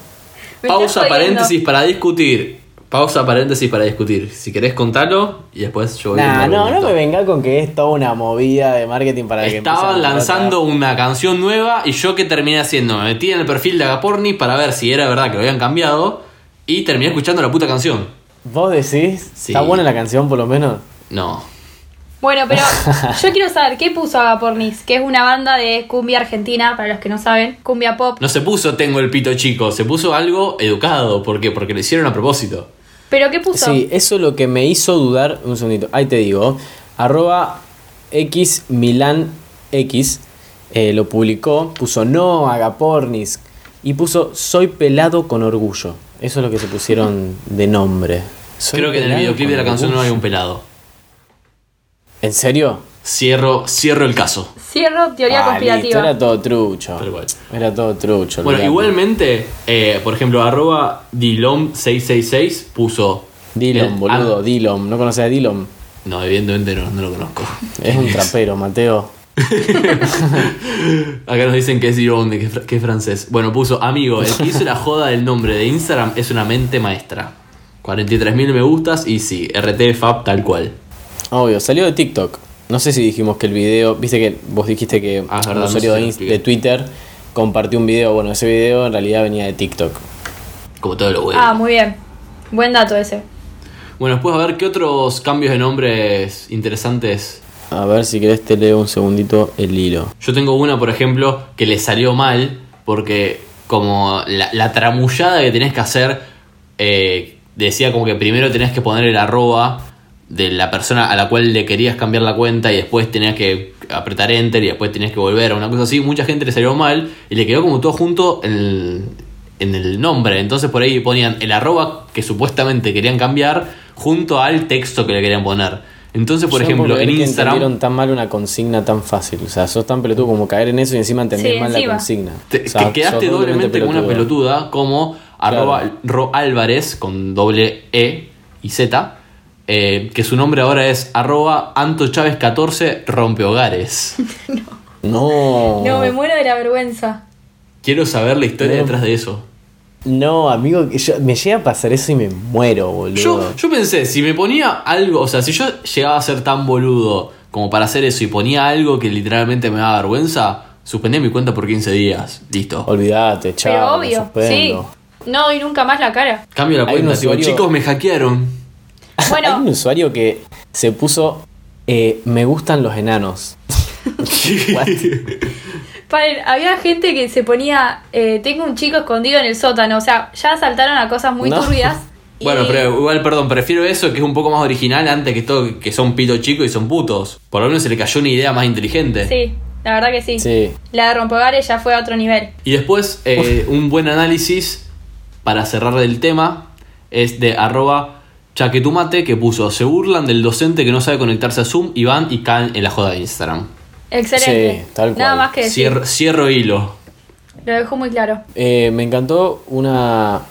Pausa paréntesis para discutir. Pausa paréntesis para discutir. Si querés contarlo y después yo voy Nah, mi no, no me venga con que es toda una movida de marketing para que Estaban empiecen a lanzando una canción nueva y yo que terminé haciendo, me metí en el perfil de Agaporni para ver si era verdad que lo habían cambiado y terminé escuchando la puta canción. ¿Vos decís? Sí. ¿Está buena la canción por lo menos? No. Bueno, pero *laughs* yo quiero saber qué puso Agapornis, que es una banda de cumbia argentina, para los que no saben, cumbia pop. No se puso tengo el pito chico, se puso algo educado. ¿Por qué? Porque lo hicieron a propósito. ¿Pero qué puso? Sí, eso es lo que me hizo dudar. Un segundito, ahí te digo. Arroba X Milan X eh, lo publicó, puso no Agapornis y puso soy pelado con orgullo. Eso es lo que se pusieron de nombre. Soy Creo que en el videoclip de la canción no hay un pelado. ¿En serio? Cierro, cierro el caso. Cierro teoría Ah, conspirativa. listo, era todo trucho. Pero igual. Era todo trucho. Bueno, igualmente, eh, por ejemplo, arroba Dilom666 puso. Dillom, el- boludo, ah, Dillom. ¿No conoces a Dillom? no, evidentemente no, no lo conozco. Es un trapero, Mateo. *laughs* Acá nos dicen que es Dilom, que, que es francés. Bueno, puso, amigo, el que hizo la joda del nombre de Instagram es una mente maestra. 43.000 me gustas y sí, RT Fab tal cual. Obvio, salió de TikTok. No sé si dijimos que el video, viste que vos dijiste que Ah, un verdad, no usuario sé de, Twitter compartió un video. Bueno, ese video en realidad venía de TikTok. Como todo lo bueno. Ah, muy bien. Buen dato ese. Bueno, después a ver qué otros cambios de nombres interesantes. A ver si querés te leo un segundito el hilo. Yo tengo una, por ejemplo, que le salió mal porque como la, la tramullada que tenés que hacer, eh, decía como que primero tenés que poner el arroba de la persona a la cual le querías cambiar la cuenta y después tenías que apretar enter y después tenías que volver a una cosa así, mucha gente le salió mal y le quedó como todo junto en el, en el nombre. Entonces por ahí ponían el arroba que supuestamente querían cambiar junto al texto que le querían poner. Entonces, por Yo ejemplo, en que Instagram entendieron tan mal una consigna tan fácil. O sea, sos tan pelotudo como caer en eso y encima entender Sí, mal la consigna. te, O sea, que quedaste doblemente con una pelotuda como arroba Ro Álvarez con doble E y Z. eh, que su nombre ahora es arroba Anto Chávez 14 rompehogares. *laughs* No. No, me muero de la vergüenza. Quiero saber la historia No. detrás de eso. No, amigo, que yo- me llega a pasar eso y me muero, boludo. Yo, yo pensé, si me ponía algo, o sea, si yo llegaba a ser tan boludo como para hacer eso y ponía algo que literalmente me daba vergüenza, suspendía mi cuenta por 15 días. Listo. Olvídate, chao. Pero obvio, sí. No doy nunca más la cara. Cambio la cuenta, usuario- chicos, me hackearon. Hay un Bueno, usuario que se puso eh, me gustan los enanos. *laughs* Paren, había gente que se ponía, eh, tengo un chico escondido en el sótano, o sea, ya saltaron a cosas muy No. turbias. *laughs* y- Bueno, pero igual, perdón, prefiero eso que es un poco más original antes que todo que son pito chicos y son putos. Por lo menos se le cayó una idea más inteligente. Sí, la verdad que sí. Sí. La de Rompogares ya fue a otro nivel. Y después, eh, un buen análisis para cerrar el tema es de arroba chaquetumate que puso, se burlan del docente que no sabe conectarse a Zoom y van y caen en la joda de Instagram. Excelente. Sí, tal Nada cual. más que decir. Cierro, cierro hilo. Lo dejó muy claro. Eh, me encantó una.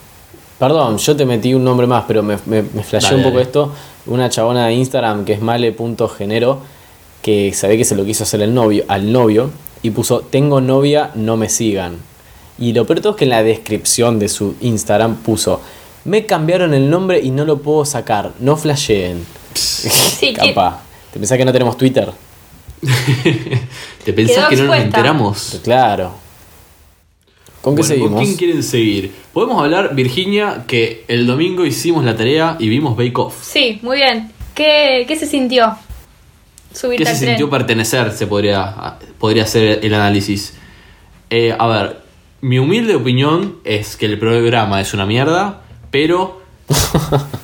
Perdón, yo te metí un nombre más, pero me, me, me flasheó un poco dale. esto. Una chabona de Instagram que es male.genero, que sabe que se lo quiso hacer el novio, al novio, y puso: Tengo novia, no me sigan. Y lo peor de todo es que en la descripción de su Instagram puso: Me cambiaron el nombre y no lo puedo sacar, no flasheen. Sí, *laughs* que- Capa. ¿Te pensás que no tenemos Twitter? *laughs* ¿Te pensás Quedó que no nos enteramos? Claro. ¿Con qué Bueno, seguimos? ¿Con quién quieren seguir? Podemos hablar, Virginia, que el domingo hicimos la tarea y vimos Bake Off. Sí, muy bien. ¿Qué, qué se sintió? Subirte ¿Qué se tren. sintió pertenecer? Se podría, podría hacer el análisis. Eh, a ver, mi humilde opinión es que el programa es una mierda, pero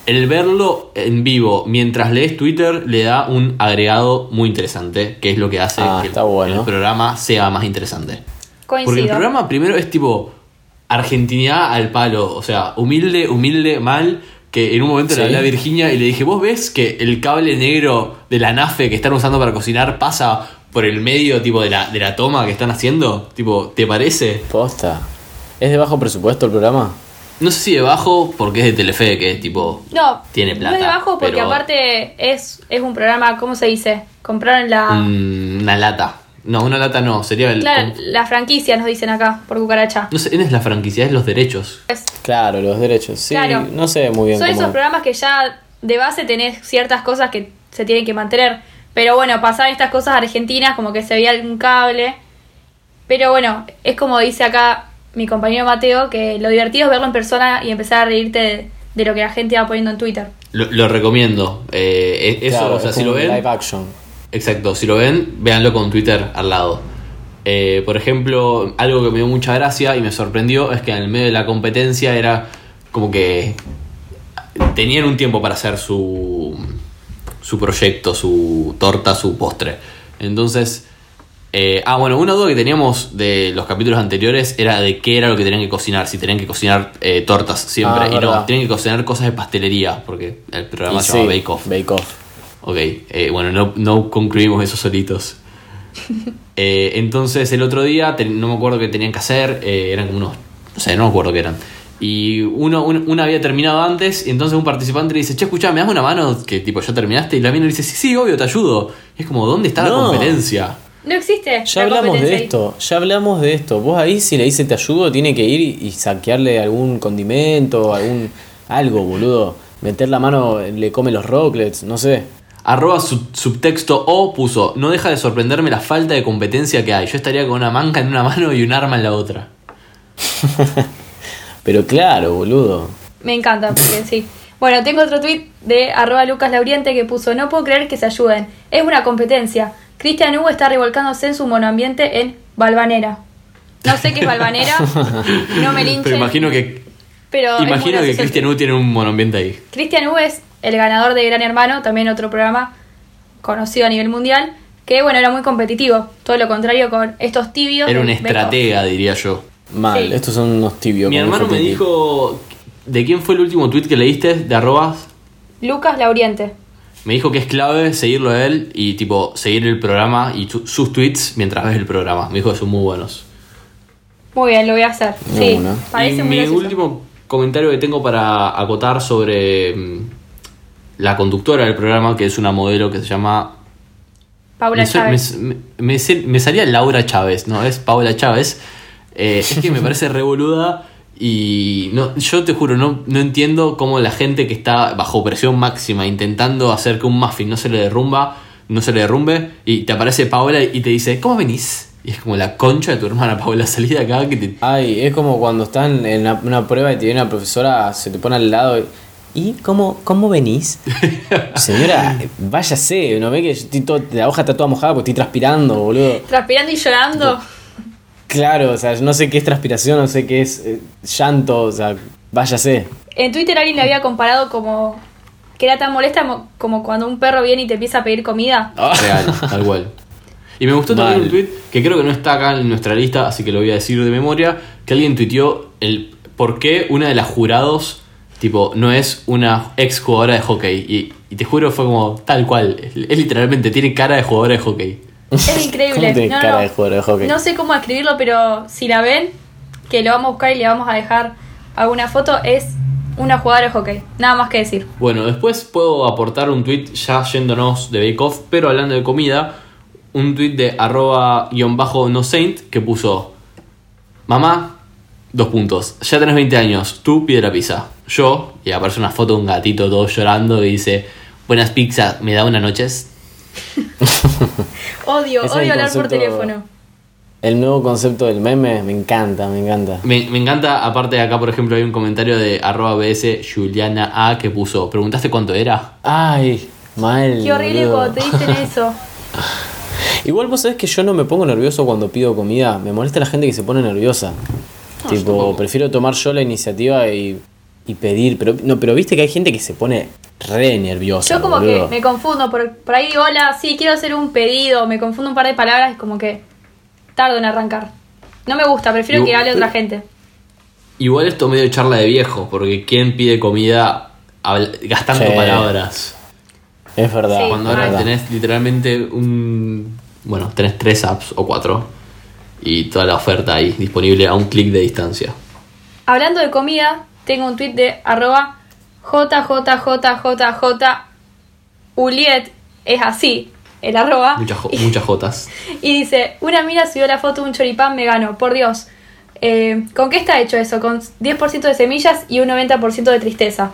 el verlo en vivo mientras lees Twitter le da un agregado muy interesante, que es lo que hace Ah, que está el, bueno. el programa sea más interesante. Coincido. Porque el programa primero es tipo argentinidad al palo, o sea, humilde, humilde, mal. Que en un momento Sí. le hablé a Virginia y le dije, ¿vos ves que el cable negro de la nafe que están usando para cocinar pasa por el medio tipo de la, de la toma que están haciendo? Tipo, ¿te parece? Posta. ¿Es de bajo presupuesto el programa? No sé si debajo porque es de Telefe, que es tipo... No, Tiene plata, No es de bajo porque pero- aparte es, es un programa, ¿cómo se dice? Compraron la, mm, una lata. No, una lata no, sería el... claro, la franquicia, nos dicen acá, por cucaracha. No sé, no es la franquicia, es los derechos. Es- Claro, los derechos. Sí, Claro. no sé muy bien son cómo. esos programas que ya de base tenés ciertas cosas que se tienen que mantener. Pero bueno, pasar estas cosas argentinas, como que se veía algún cable. Pero bueno, es como dice acá mi compañero Mateo, que lo divertido es verlo en persona y empezar a reírte de, de lo que la gente va poniendo en Twitter. Lo, lo recomiendo. Eh, eso, Claro, o sea, es si lo ven... Live action. Exacto, si lo ven, véanlo con Twitter al lado. Eh, por ejemplo, algo que me dio mucha gracia y me sorprendió es que en el medio de la competencia era como que tenían un tiempo para hacer su, su proyecto, su torta, su postre. Entonces, eh, ah, bueno, una duda que teníamos de los capítulos anteriores era de qué era lo que tenían que cocinar. Si tenían que cocinar eh, tortas siempre. Ah, y no, tienen que cocinar cosas de pastelería, porque el programa Y se llama sí, Bake Off. Bake Off. Ok, eh, bueno, no, no concluimos eso solitos. *laughs* Eh, entonces el otro día, ten- no me acuerdo qué tenían que hacer, eran como unos, no sé, no me acuerdo qué eran. Y uno, un- una había terminado antes, y entonces un participante le dice, che, escuchá, ¿me das una mano? Que tipo, ya terminaste, y la mina le dice, sí, sí, obvio, te ayudo. Y es como, ¿dónde está la competencia? No existe. Ya la hablamos de esto, ya hablamos de esto. Vos ahí si le dice te ayudo, tiene que ir y, y saquearle algún condimento, algún algo, boludo. Meter la mano, le come los rocklets, no sé. Arroba sub- subtexto O puso, no deja de sorprenderme la falta de competencia que hay. Yo estaría con una manga en una *laughs* mano y un arma en la otra. *laughs* Pero claro, boludo. Me encanta, porque sí. Bueno, tengo otro tweet de arroba Lucas Lauriente que puso, no puedo creer que se ayuden. Es una competencia. Cristian Hugo está revolcándose en su monoambiente en Balvanera. No sé qué es Balvanera, *laughs* no me linchen. Pero imagino que, pero imagino que Cristian U tiene un monoambiente ahí. Cristian Hugo es el ganador de Gran Hermano, también otro programa conocido a nivel mundial, Que bueno, era muy competitivo. Todo lo contrario con estos tibios. Era un estratega, diría yo. Mal, Sí. estos son unos tibios. Mi hermano me dijo. ¿De quién fue el último tweet que leíste? De arrobas. Lucas Lauriente. Me dijo que es clave seguirlo a él y tipo seguir el programa y tu- sus tweets mientras ves el programa. Me dijo que son muy buenos. Muy bien, lo voy a hacer. No, sí, no. parece y muy mi gracioso. último comentario que tengo para acotar sobre mm, la conductora del programa, que es una modelo que se llama Paula me, Chávez. me- me- me- me salía Laura Chávez, ¿no? Es Paula Chávez. Eh, es que me *laughs* parece revoluda y no, yo te juro, no, no entiendo cómo la gente que está bajo presión máxima intentando hacer que un muffin no se le derrumba, no se le derrumbe y te aparece Paola y te dice, ¿cómo venís? Y es como la concha de tu hermana *laughs* Paola, salí de acá que te... Ay, es como cuando están en una, una prueba y te viene una profesora, se te pone al lado y... ¿Y cómo, cómo venís? *laughs* Señora, váyase, ¿no ve que yo estoy todo- la hoja está toda mojada porque estoy transpirando, boludo? Transpirando y llorando. Claro, o sea, no sé qué es transpiración, no sé qué es eh, llanto, o sea, váyase. En Twitter alguien le había comparado como que era tan molesta mo- como cuando un perro viene y te empieza a pedir comida. Real, tal cual. Y me gustó también Mal. un tweet que creo que no está acá en nuestra lista, así que lo voy a decir de memoria, que alguien tuiteó el por qué una de las jurados, tipo, no es una ex jugadora de hockey. Y, y te juro, fue como tal cual. Es, es literalmente, tiene cara de jugadora de hockey. Es increíble. ¿Cómo tiene No, cara no. de jugador de hockey? No sé cómo escribirlo, pero si la ven, que lo vamos a buscar y le vamos a dejar alguna foto, es una jugadora de hockey. Nada más que decir. Bueno, después puedo aportar un tweet ya yéndonos de Bake Off, pero hablando de comida, un tweet de arroba guion bajo no saint que puso Mamá, dos puntos, ya tenés 20 años, tú pide la pizza. Yo, y aparece una foto de un gatito todo llorando y dice, buenas pizzas, ¿me da unas noches? *laughs* *laughs* Odio, es odio hablar por teléfono. El nuevo concepto del meme, me encanta, me encanta. Me, me encanta, aparte de acá, por ejemplo, hay un comentario de arroba bs Juliana A que puso, ¿preguntaste cuánto era? Ay, mal. Qué horrible boludo. cuando te dicen *laughs* eso. Igual vos sabés que yo no me pongo nervioso cuando pido comida. Me molesta la gente que se pone nerviosa. tipo, prefiero tomar yo la iniciativa y, y pedir. Pero no, pero viste que hay gente que se pone re nerviosa. Yo como boludo. que me confundo, por, por ahí digo, hola, sí, quiero hacer un pedido, me confundo un par de palabras y como que tardo en arrancar. No me gusta, prefiero que hable otra gente. Igual esto medio charla de viejo, porque ¿quién pide comida gastando Sí. palabras? Es verdad. Sí, Cuando ahora verdad. tenés literalmente un... Bueno, tenés tres apps o cuatro y toda la oferta ahí disponible a un clic de distancia. Hablando de comida, tengo un tweet de arroba es así, el arroba. Muchas, jo- muchas jotas. *laughs* Y dice, una mina subió la foto de un choripán vegano, por Dios. Eh, ¿Con qué está hecho eso? Con 10% de semillas y un 90% de tristeza.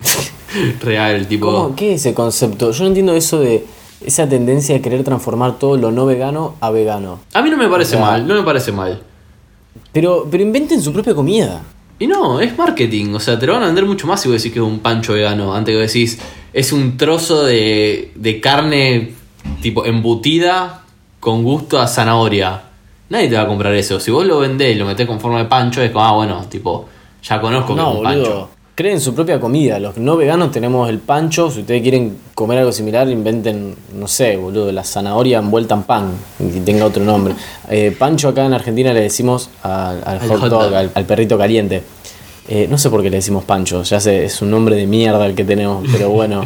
*laughs* Real, tipo... ¿Cómo? ¿Qué es ese concepto? Yo no entiendo eso de esa tendencia de querer transformar todo lo no vegano a vegano. A mí no me parece O sea- mal, no me parece mal. Pero, pero inventen su propia comida. Y no, es marketing. O sea, te lo van a vender mucho más si vos decís que es un pancho vegano. Antes que decís, es un trozo de, de carne tipo embutida con gusto a zanahoria. Nadie te va a comprar eso. Si vos lo vendés y lo metés con forma de pancho, es como, ah, bueno, tipo, ya conozco que es un boludo. pancho. Creen su propia comida. Los no veganos tenemos el pancho. Si ustedes quieren comer algo similar, inventen, no sé, boludo, la zanahoria envuelta en pan. Y tenga otro nombre. *laughs* Eh, pancho acá en Argentina le decimos al, hot, hot dog, al, al perrito caliente. Eh, no sé por qué le decimos pancho. Ya sé, es un nombre de mierda el que tenemos. Pero *laughs* bueno.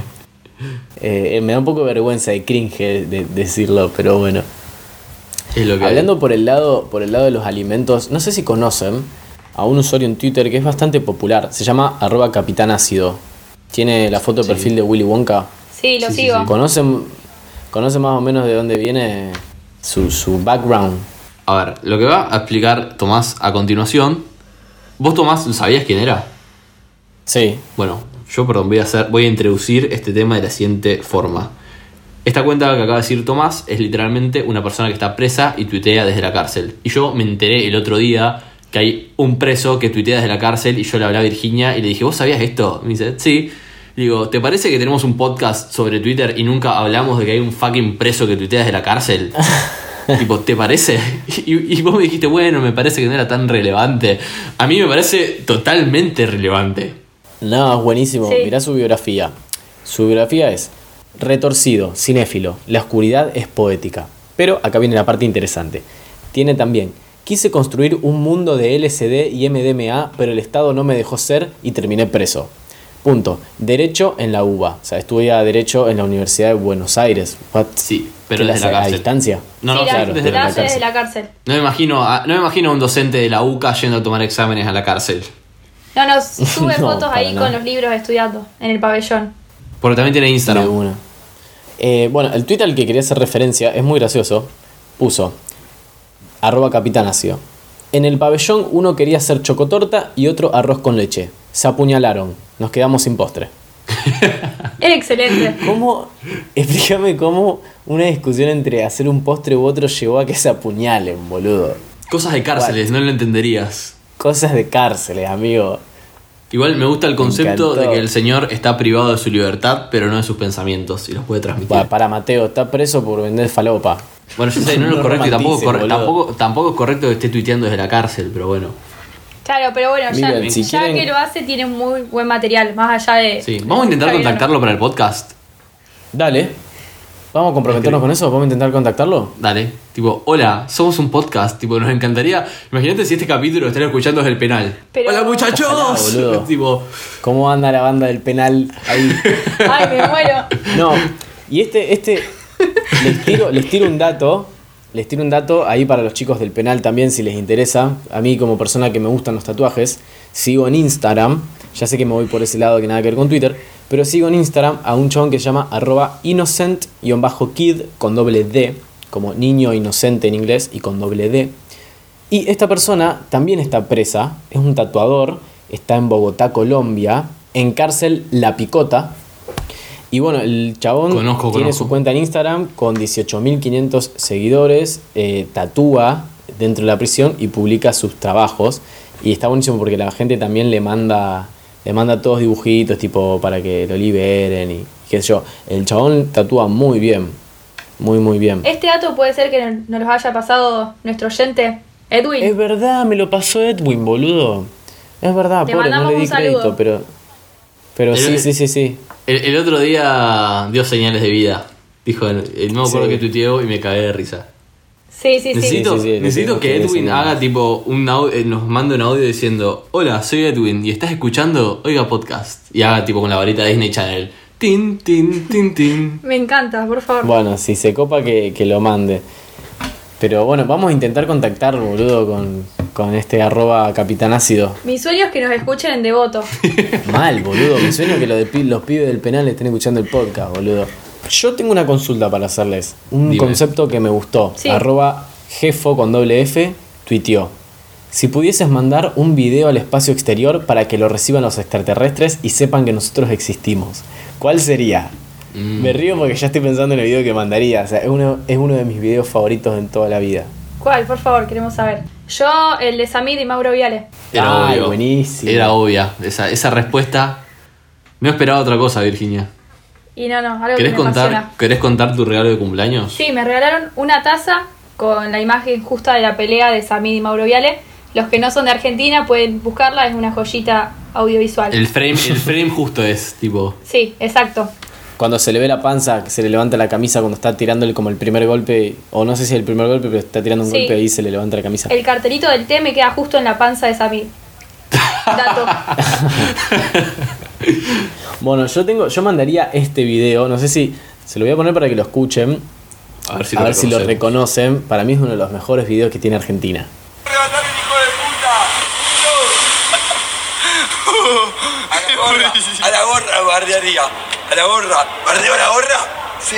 Eh, me da un poco de vergüenza de cringe de decirlo, pero bueno. Que Hablando por el lado, por el lado de los alimentos, no sé si conocen a un usuario en Twitter que es bastante popular. Se llama arroba capitán ácido. Tiene la foto de Sí. perfil de Willy Wonka. Sí, lo Sí, sigo. sí. ¿Conocen, conocen más o menos de dónde viene su, su background? A ver, lo que va a explicar Tomás a continuación. ¿Vos, Tomás, sabías quién era? Sí. Bueno, yo, perdón, voy a, hacer, voy a introducir este tema de la siguiente forma. Esta cuenta que acaba de decir Tomás es literalmente una persona que está presa y tuitea desde la cárcel. Y yo me enteré el otro día que hay un preso que tuitea desde la cárcel y yo le hablé a Virginia y le dije, ¿vos sabías esto? Me dice, sí. Digo, ¿te parece que tenemos un podcast sobre Twitter y nunca hablamos de que hay un fucking preso que tuitea desde la cárcel? *laughs* tipo, ¿te parece? *laughs* Y, y vos me dijiste, bueno, me parece que no era tan relevante. A mí me parece totalmente relevante. No, es buenísimo. Sí. Mirá su biografía. Su biografía es Retorcido, cinéfilo, la oscuridad es poética. Pero acá viene la parte interesante. Tiene también, quise construir un mundo de LSD y MDMA, pero el Estado no me dejó ser y terminé preso. Punto. Derecho en la UBA. O sea, estudia Derecho en la Universidad de Buenos Aires. What? Sí, pero ¿Qué la desde la hace? ¿A cárcel. distancia? No, Sí, no, la- claro, desde la la cárcel. desde la cárcel. No me imagino, a, no me imagino a un docente de la UCA yendo a tomar exámenes a la cárcel. No, no, sube *laughs* No, fotos ahí nada. con los libros estudiando en el pabellón. Porque también tiene Instagram. una. Eh, bueno, el tweet al que quería hacer referencia es muy gracioso. Puso, arroba capitanacio. En el pabellón uno quería hacer chocotorta y otro arroz con leche. Se apuñalaron. Nos quedamos sin postre. *laughs* Era excelente. ¿Cómo? Explícame cómo una discusión entre hacer un postre u otro llevó a que se apuñalen, boludo. Cosas de cárceles, no lo entenderías. Cosas de cárceles, amigo. Igual me gusta el concepto de que el señor está privado de su libertad, pero no de sus pensamientos y los puede transmitir. Pa- para Mateo, está preso por vender falopa. Bueno, yo sé, no es *laughs* lo correcto y tampoco, corre- tampoco, tampoco es correcto que esté tuiteando desde la cárcel, pero bueno. Claro, pero bueno, ya, Miren, si ya quieren- que lo hace, tiene muy buen material, más allá de. Sí, vamos a intentar contactarlo para el podcast. Dale. ¿Vamos a comprometernos con eso? ¿Vamos a intentar contactarlo? Dale, tipo, hola, somos un podcast, tipo, nos encantaría. Imagínate si este capítulo lo están escuchando desde el penal. Pero- Hola muchachos, Ojalá, boludo. *laughs* tipo, ¿Cómo anda la banda del penal ahí? *laughs* Ay, me muero. No, y este, este, les tiro, les tiro un dato, les tiro un dato ahí para los chicos del penal también si les interesa. A mí como persona que me gustan los tatuajes, sigo en Instagram, ya sé que me voy por ese lado que nada que ver con Twitter, pero sigo en Instagram a un chabón que se llama arroba innocent-kid con doble D, como niño inocente en inglés y con doble D. Y esta persona también está presa, es un tatuador, está en Bogotá, Colombia, en cárcel La Picota. Y bueno, el chabón Conozco, tiene conozco. su cuenta en Instagram con 18.500 seguidores, eh, tatúa dentro de la prisión y publica sus trabajos. Y está buenísimo porque la gente también le manda, le manda todos dibujitos tipo para que lo liberen y qué sé yo. El chabón tatúa muy bien, muy muy bien. Este dato puede ser que nos los haya pasado nuestro oyente Edwin. Es verdad, me lo pasó Edwin, boludo. Es verdad, Te pobre, no mandamos le di un saludo. crédito, pero. Pero sí, El- sí, sí, sí. el, el otro día dio señales de vida. Dijo, no me acuerdo Sí. que tuiteó y me cagué de risa. Sí, sí, sí. Necesito, Sí, sí, sí, necesito sí, que Edwin haga tipo un au- eh, nos mande un audio diciendo, hola, soy Edwin y estás escuchando Oiga Podcast. Y haga tipo con la varita de Disney Channel. Tin, tin, tin, tin. *laughs* Me encanta, por favor. Bueno, si se copa que, que lo mande. Pero bueno, vamos a intentar contactar, boludo, con, con este arroba capitanácido. Mi sueño es que nos escuchen en devoto. Mal, boludo. Me sueño que los, de pi- los pibes del penal estén escuchando el podcast, boludo. Yo tengo una consulta para hacerles. Un Dime. concepto que me gustó. Sí. Arroba jefo con doble F tuiteó. Si pudieses mandar un video al espacio exterior para que lo reciban los extraterrestres y sepan que nosotros existimos, ¿cuál sería? Mm. Me río porque ya estoy pensando en el video que mandaría. O sea, es uno, es uno de mis videos favoritos en toda la vida. ¿Cuál? Por favor, queremos saber. Yo, el de Samid y Mauro Viale. Era Ay, obvio. buenísimo. Era obvia. Esa, esa respuesta. No esperaba otra cosa, Virginia. Y no, no, algo que ¿Querés me contar. ¿Querés contar tu regalo de cumpleaños? Sí, me regalaron una taza con la imagen justa de la pelea de Samid y Mauro Viale. Los que no son de Argentina pueden buscarla, es una joyita audiovisual. El frame, el frame *laughs* justo es tipo. Sí, exacto. Cuando se le ve la panza, que se le levanta la camisa cuando está tirándole como el primer golpe, o no sé si el primer golpe, pero está tirando un Sí. golpe y se le levanta la camisa. El cartelito del té me queda justo en la panza de Samid. *laughs* Dato. *laughs* Bueno, yo tengo, yo mandaría este video, no sé si se lo voy a poner para que lo escuchen, A ver si a lo ver si lo reconocemos. reconocen. Para mí es uno de los mejores videos que tiene Argentina. A la gorra, a la gorra bardearía. A la gorra. ¿Bardeo a la gorra? ¿Sí?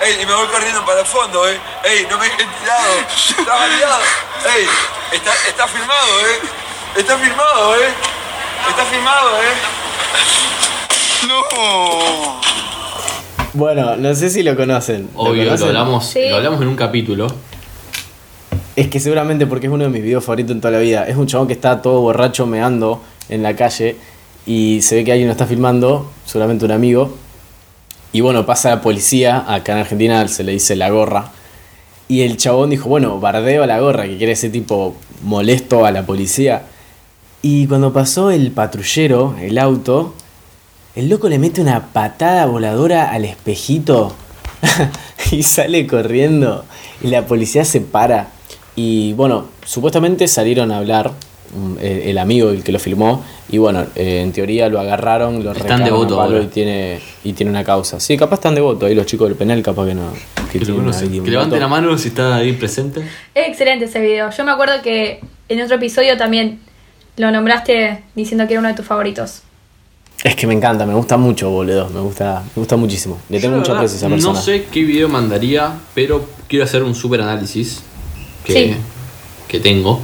Ey, y me voy corriendo para el fondo, eh. Ey, no me dejen tirado. Está bardeado. Ey, está, está filmado, eh. Está filmado, eh. Está filmado, eh. No. Bueno, no sé si lo conocen. ¿Lo Obvio, lo conocen? hablamos, Sí. lo hablamos en un capítulo. Es que seguramente porque es uno de mis videos favoritos en toda la vida. Es un chabón que está todo borracho meando en la calle y se ve que alguien lo está filmando, seguramente un amigo. Y bueno, pasa la policía, acá en Argentina se le dice la gorra. Y el chabón dijo, bueno, bardeo a la gorra, que quiere ese tipo molesto a la policía. Y cuando pasó el patrullero, el auto, El loco le mete una patada voladora al espejito *laughs* y sale corriendo. Y la policía se para. Y bueno, supuestamente salieron a hablar mm, el, el amigo, el que lo filmó. Y bueno, eh, en teoría lo agarraron, lo Están de a voto palo ahora. y tiene, y tiene una causa. Sí, capaz están de voto. Ahí los chicos del penal, capaz que no. Que, tienen ahí un Que levanten la mano si está ahí presente. Es excelente ese video. Yo me acuerdo que en otro episodio también lo nombraste diciendo que era uno de tus favoritos. Es que me encanta, me gusta mucho, boludo. Me gusta, me gusta muchísimo. Le tengo mucho aprecio a esa persona. No sé qué video mandaría, pero quiero hacer un super análisis que, Sí. que tengo.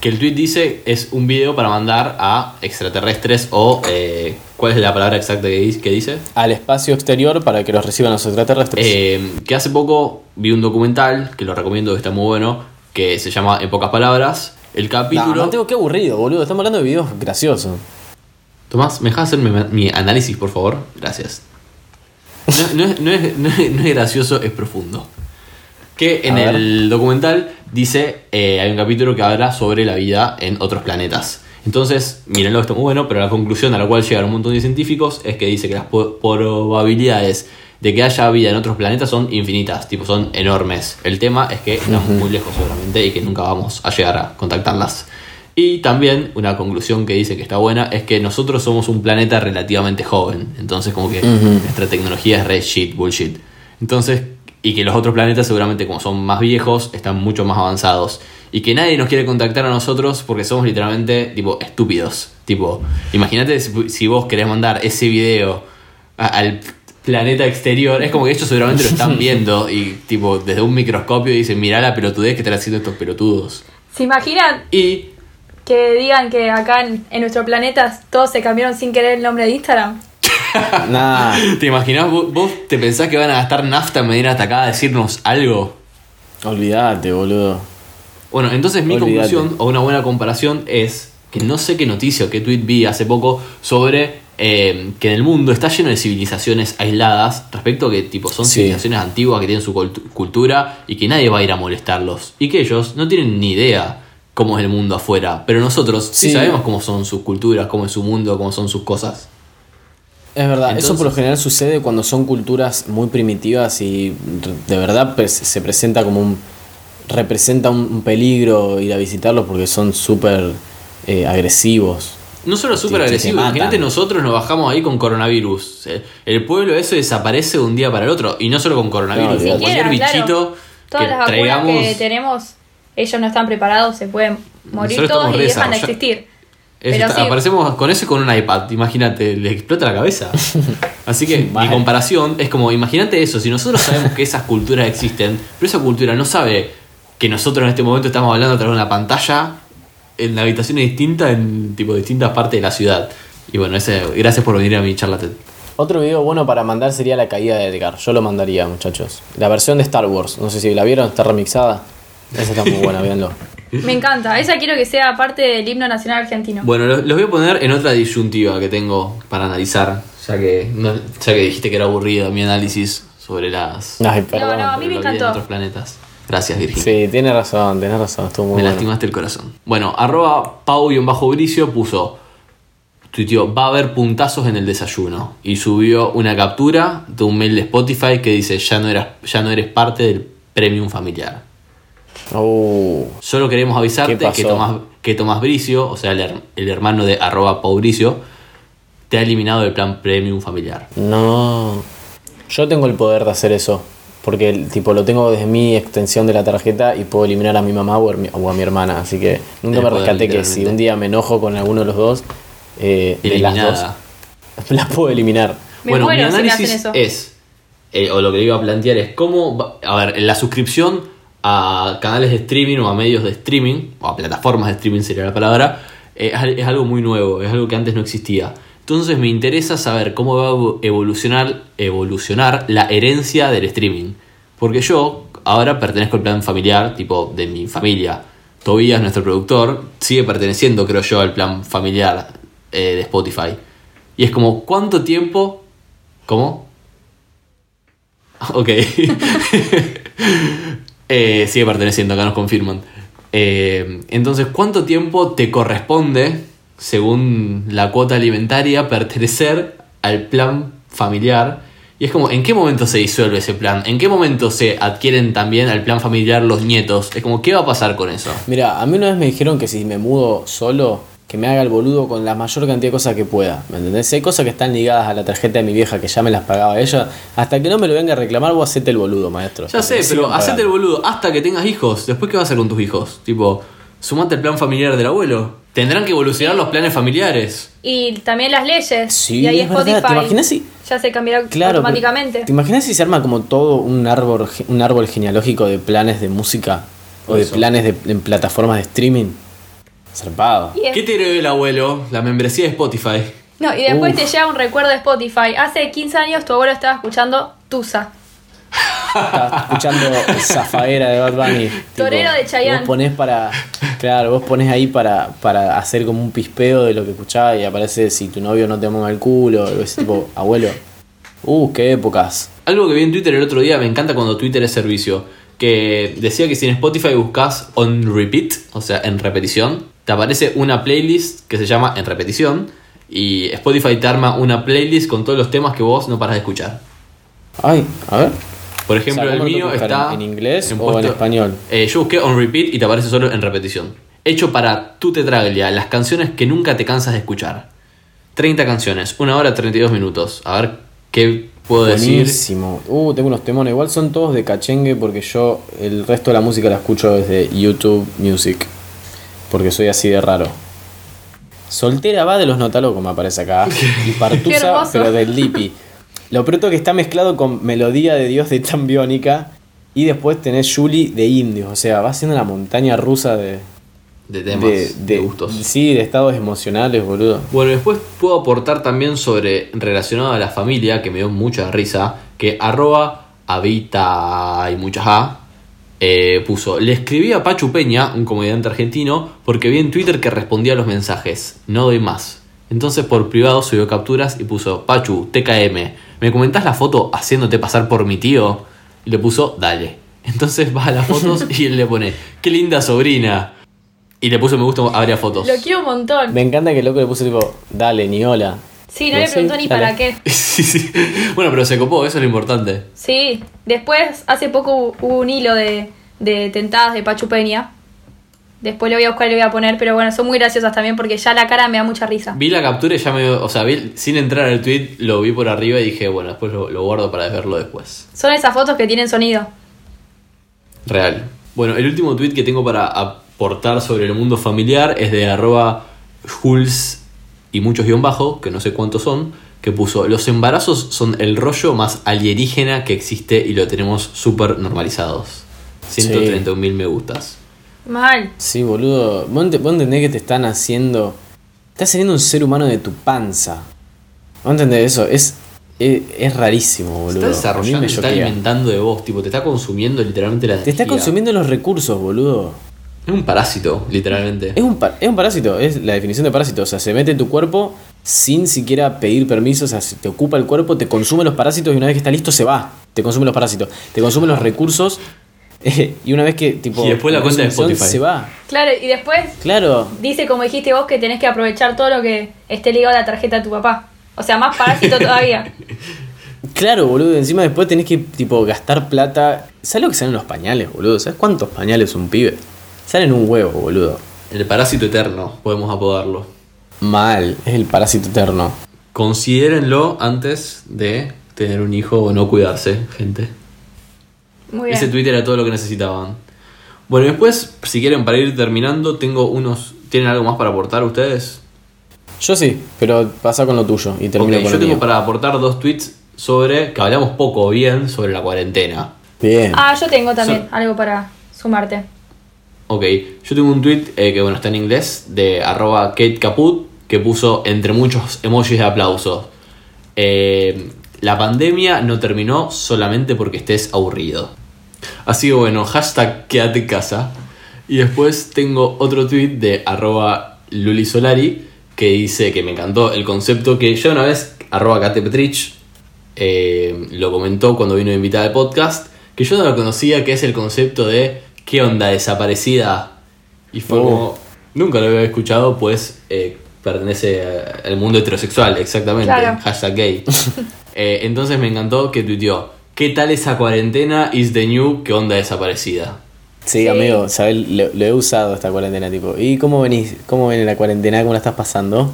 Que el tweet dice es un video para mandar a extraterrestres o. eh, ¿Cuál es la palabra exacta que dice? que dice? Al espacio exterior para que los reciban los extraterrestres. Eh, que hace poco vi un documental, que lo recomiendo, que está muy bueno, que se llama En pocas palabras. El No, capítulo. Mateo, qué aburrido, boludo. Estamos hablando de videos graciosos. Tomás, ¿me dejas hacer mi, mi análisis, por favor? Gracias. No, no es, no es- no es- no es gracioso, es profundo. Que en el documental dice, eh, hay un capítulo que habla sobre la vida en otros planetas. Entonces, mírenlo, está muy bueno, pero la conclusión a la cual llegan un montón de científicos es que dice que las probabilidades de que haya vida en otros planetas son infinitas, tipo son enormes. El tema es que estamos muy lejos seguramente y que nunca vamos a llegar a contactarlas. Y también una conclusión que dice que está buena es que nosotros somos un planeta relativamente joven. Entonces como que nuestra tecnología es red shit, bullshit. Entonces, y que los otros planetas seguramente como son más viejos, están mucho más avanzados. Y que nadie nos quiere contactar a nosotros porque somos literalmente tipo estúpidos. Tipo, imagínate si, si vos querés mandar ese video a- al planeta exterior, es como que ellos seguramente lo están *laughs* viendo y tipo desde un microscopio dicen, mirá la pelotudez que están haciendo estos pelotudos. ¿Se imaginan Y que digan que acá en, en nuestro planeta todos se cambiaron sin querer el nombre de Instagram? *laughs* Nah. ¿Te imaginás? ¿Vos, vos te pensás que van a gastar nafta en venir hasta acá a decirnos algo? Olvídate, boludo. Bueno, entonces mi conclusión o una buena comparación es que no sé qué noticia o qué tweet vi hace poco sobre eh, que en el mundo está lleno de civilizaciones aisladas respecto a que tipo son Sí. civilizaciones antiguas que tienen su cultu- cultura y que nadie va a ir a molestarlos y que ellos no tienen ni idea cómo es el mundo afuera, pero nosotros sí, Sí. sabemos cómo son sus culturas, cómo es su mundo, cómo son sus cosas. Es verdad, eso por lo general sucede cuando son culturas muy primitivas y de verdad se presenta como un. representa un, un peligro ir a visitarlos porque son súper eh, agresivos. No solo súper agresivo, imagínate nosotros nos bajamos ahí con coronavirus. Eh, El pueblo ese desaparece de un día para el otro. Y no solo con coronavirus, No, con cualquier claro. bichito Todas que las vacunas traigamos. que tenemos, ellos no están preparados, se pueden morir Nosotros todos y dejan de existir. Es- Pero está- sí. Aparecemos con eso y con un iPad, imagínate, le explota la cabeza. *laughs* Así que mi comparación es como, imagínate eso, si nosotros sabemos que esas culturas existen, pero esa cultura no sabe que nosotros en este momento estamos hablando a través de una pantalla en habitaciones distintas, en tipo distintas partes de la ciudad. Y bueno, ese, gracias por venir a mi charla TED. Otro video bueno para mandar sería la caída de Edgar. Yo lo mandaría, muchachos. La versión de Star Wars. No sé si la vieron, está remixada. Esa está muy buena, véanlo. *laughs* Me encanta. Esa quiero que sea parte del himno nacional argentino. Bueno, lo- los voy a poner en otra disyuntiva que tengo para analizar, ya que, no- ya que dijiste que era aburrido mi análisis sobre las Ay, perdón. no, a mí me encantó. otros planetas. Gracias, Virginia. Sí, tiene razón, tiene razón. Estuvo muy Me bueno. lastimaste el corazón. Bueno, arroba pau-bricio puso, tuiteó, va a haber puntazos en el desayuno. Y subió una captura de un mail de Spotify que dice, ya no, eras, ya no eres parte del premium familiar. Uh, Solo queremos avisarte que Tomás, que Tomás Bricio, o sea, el, her- el hermano de arroba paubricio, te ha eliminado del plan premium familiar. no. Yo tengo el poder de hacer eso. Porque el tipo lo tengo desde mi extensión de la tarjeta y puedo eliminar a mi mamá o a mi, o a mi hermana. Así que nunca me poder, rescaté que si un día me enojo con alguno de los dos, eh, de las Eliminada. *laughs* dos, las puedo eliminar. Me bueno, mi muero si me análisis hacen eso. es, eh, o lo que le iba a plantear es cómo, va- a ver, la suscripción a canales de streaming o a medios de streaming, o a plataformas de streaming sería la palabra, eh, es algo muy nuevo, es algo que antes no existía. Entonces me interesa saber cómo va a evo- evolucionar, evolucionar la herencia del streaming. Porque yo ahora pertenezco al plan familiar, tipo de mi familia. Tobías, nuestro productor, sigue perteneciendo, creo yo, al plan familiar eh, de Spotify. Y es como, ¿cuánto tiempo? ¿Cómo? *laughs* Ok. *laughs* Eh, sigue perteneciendo, acá nos confirman. Eh, entonces, ¿cuánto tiempo te corresponde, según la cuota alimentaria, pertenecer al plan familiar. Y es como, ¿en qué momento se disuelve ese plan? ¿En qué momento se adquieren también al plan familiar los nietos? Es como, ¿qué va a pasar con eso? Mira, a mí una vez me dijeron que si me mudo solo, que me haga el boludo con la mayor cantidad de cosas que pueda. ¿Me entendés? Hay cosas que están ligadas a la tarjeta de mi vieja que ya me las pagaba ella. Hasta que no me lo venga a reclamar, vos hacete el boludo, maestro. Ya sé, pero hacete el boludo hasta que tengas hijos. Después, ¿qué vas a hacer con tus hijos? Tipo, sumate el plan familiar del abuelo. Tendrán que evolucionar los planes familiares. Y también las leyes. Sí, y ahí es verdad. Spotify ¿Te imaginas si- ya se cambiará Claro, automáticamente. pero, ¿Te imaginas si se arma como todo un árbol, un árbol genealógico de planes de música? O de Eso. planes de, en plataformas de streaming. Zarpado. Es- ¿Qué te heredó el abuelo? La membresía de Spotify. no, y después Uf. te llega un recuerdo de Spotify. Hace 15 años tu abuelo estaba escuchando Tusa. Estaba escuchando Zafaera de Bad Bunny. Torero de Chayanne. Vos ponés para. Claro, vos pones ahí para, para hacer como un pispeo de lo que escuchás y aparece si tu novio no te mama el culo. o Ese tipo, *laughs* abuelo. Uh, qué épocas. Algo que vi en Twitter el otro día, me encanta cuando Twitter es servicio. Que decía que si en Spotify buscas on repeat, o sea, en repetición, te aparece una playlist que se llama en repetición. Y Spotify te arma una playlist con todos los temas que vos no paras de escuchar. Ay, a ver. Por ejemplo, O sea, el ¿cómo lo mío está. ¿En inglés o puesto- en español? Eh, yo busqué on repeat y te aparece solo en repetición. Hecho para tu tetraglia, las canciones que nunca te cansas de escuchar. 30 canciones, 1 hora 32 minutos. A ver qué puedo decir. Buenísimo. Uh, tengo unos temones. Igual son todos de cachengue porque yo el resto de la música la escucho desde YouTube Music. Porque soy así de raro. Soltera va de los Notalocos, me aparece acá. Y *laughs* Partusa, pero del Lipi. Lo pronto que está mezclado con Melodía de Dios de Tan Biónica. Y después tenés Julie de Indios. O sea, va siendo una montaña rusa de, De temas, de, de, gustos. Sí, de estados emocionales, boludo. Bueno, después puedo aportar también sobre relacionado a la familia, que me dio mucha risa, que arroba habita y muchas A. eh, puso, le escribí a Pachu Peña, un comediante argentino, porque vi en Twitter que respondía a los mensajes. No doy más. Entonces por privado subió capturas y puso, Pachu, TKM, ¿me comentás la foto haciéndote pasar por mi tío? Y le puso, dale. Entonces va a las fotos y él le pone, qué linda sobrina. Y le puso me gusta a varias fotos. Lo quiero un montón. Me encanta que el loco le puso tipo, dale, ni hola. Sí, no le Sí, preguntó ni dale. para qué. *laughs* Sí, sí. Bueno, pero se copó, eso es lo importante. Sí, después hace poco hu- hubo un hilo de, de tentadas de Pachu Peña. Después lo voy a buscar y lo voy a poner, pero bueno, son muy graciosas también porque ya la cara me da mucha risa. Vi la captura y ya me. O sea, vi- sin entrar al tweet, lo vi por arriba y dije, bueno, después lo, lo guardo para verlo después. Son esas fotos que tienen sonido. Real. Bueno, el último tweet que tengo para aportar sobre el mundo familiar es de arroba Jules y muchos guion bajo, que no sé cuántos son, que puso: Los embarazos son el rollo más alienígena que existe y lo tenemos súper normalizados. 131 mil me gustas. Mal. Sí, boludo. Vos, ent- vos entendés que te están haciendo. Estás haciendo un ser humano de tu panza. ¿Vos entendés eso? Es, es, es rarísimo, Se boludo. está A mí desarrollando, me se está alimentando de vos, tipo, te está consumiendo literalmente la Te está consumiendo los recursos, boludo. Es un parásito, literalmente. Es un, es un parásito, es la definición de parásito. O sea, se mete en tu cuerpo sin siquiera pedir permiso. O sea, se te ocupa el cuerpo, te consume los parásitos y una vez que está listo se va. Te consume los parásitos. Te consume los recursos. *laughs* y una vez que, tipo. Y después la cuenta de Spotify. Se va. Claro, y después Claro. dice, como dijiste vos, que tenés que aprovechar todo lo que esté ligado a la tarjeta de tu papá. O sea, más parásito todavía. *laughs* Claro, boludo. Encima después tenés que, tipo, gastar plata. ¿Sabes lo que salen los pañales, boludo? ¿Sabes cuántos pañales un pibe? Salen un huevo, boludo. El parásito eterno, podemos apodarlo. Mal. Es el parásito eterno. Considérenlo antes de tener un hijo o no cuidarse, gente. Muy bien. Ese tweet era todo lo que necesitaban. Bueno, y después, si quieren, para ir terminando, tengo unos. ¿Tienen algo más para aportar ustedes? Yo sí, pero pasa con lo tuyo y termino Ok, con yo lo tengo mío. para aportar dos tweets sobre. que hablamos poco o bien sobre la cuarentena. Bien. Ah, yo tengo también algo para sumarte. Ok, yo tengo un tweet eh, que bueno está en inglés de arroba Kate Caput que puso entre muchos emojis de aplausos. eh, la pandemia no terminó solamente porque estés aburrido. Así que bueno, hashtag quédate en casa. Y después tengo otro tweet de arroba Luli Solari que dice que me encantó el concepto que ya una vez arroba Kate Petrich eh, lo comentó cuando vino invitada al podcast, que yo no lo conocía, que es el concepto de ¿qué onda desaparecida? Y fue Oh. como, nunca lo había escuchado, pues eh, pertenece al mundo heterosexual, exactamente. Claro. Hashtag gay. *laughs* Eh, entonces me encantó que tuiteó. ¿Qué tal esa cuarentena is the new? ¿Qué onda desaparecida? Sí, Sí. amigo, ¿sabes? Lo, lo he usado esta cuarentena, tipo. ¿Y cómo venís? ¿Cómo viene la cuarentena? ¿Cómo la estás pasando?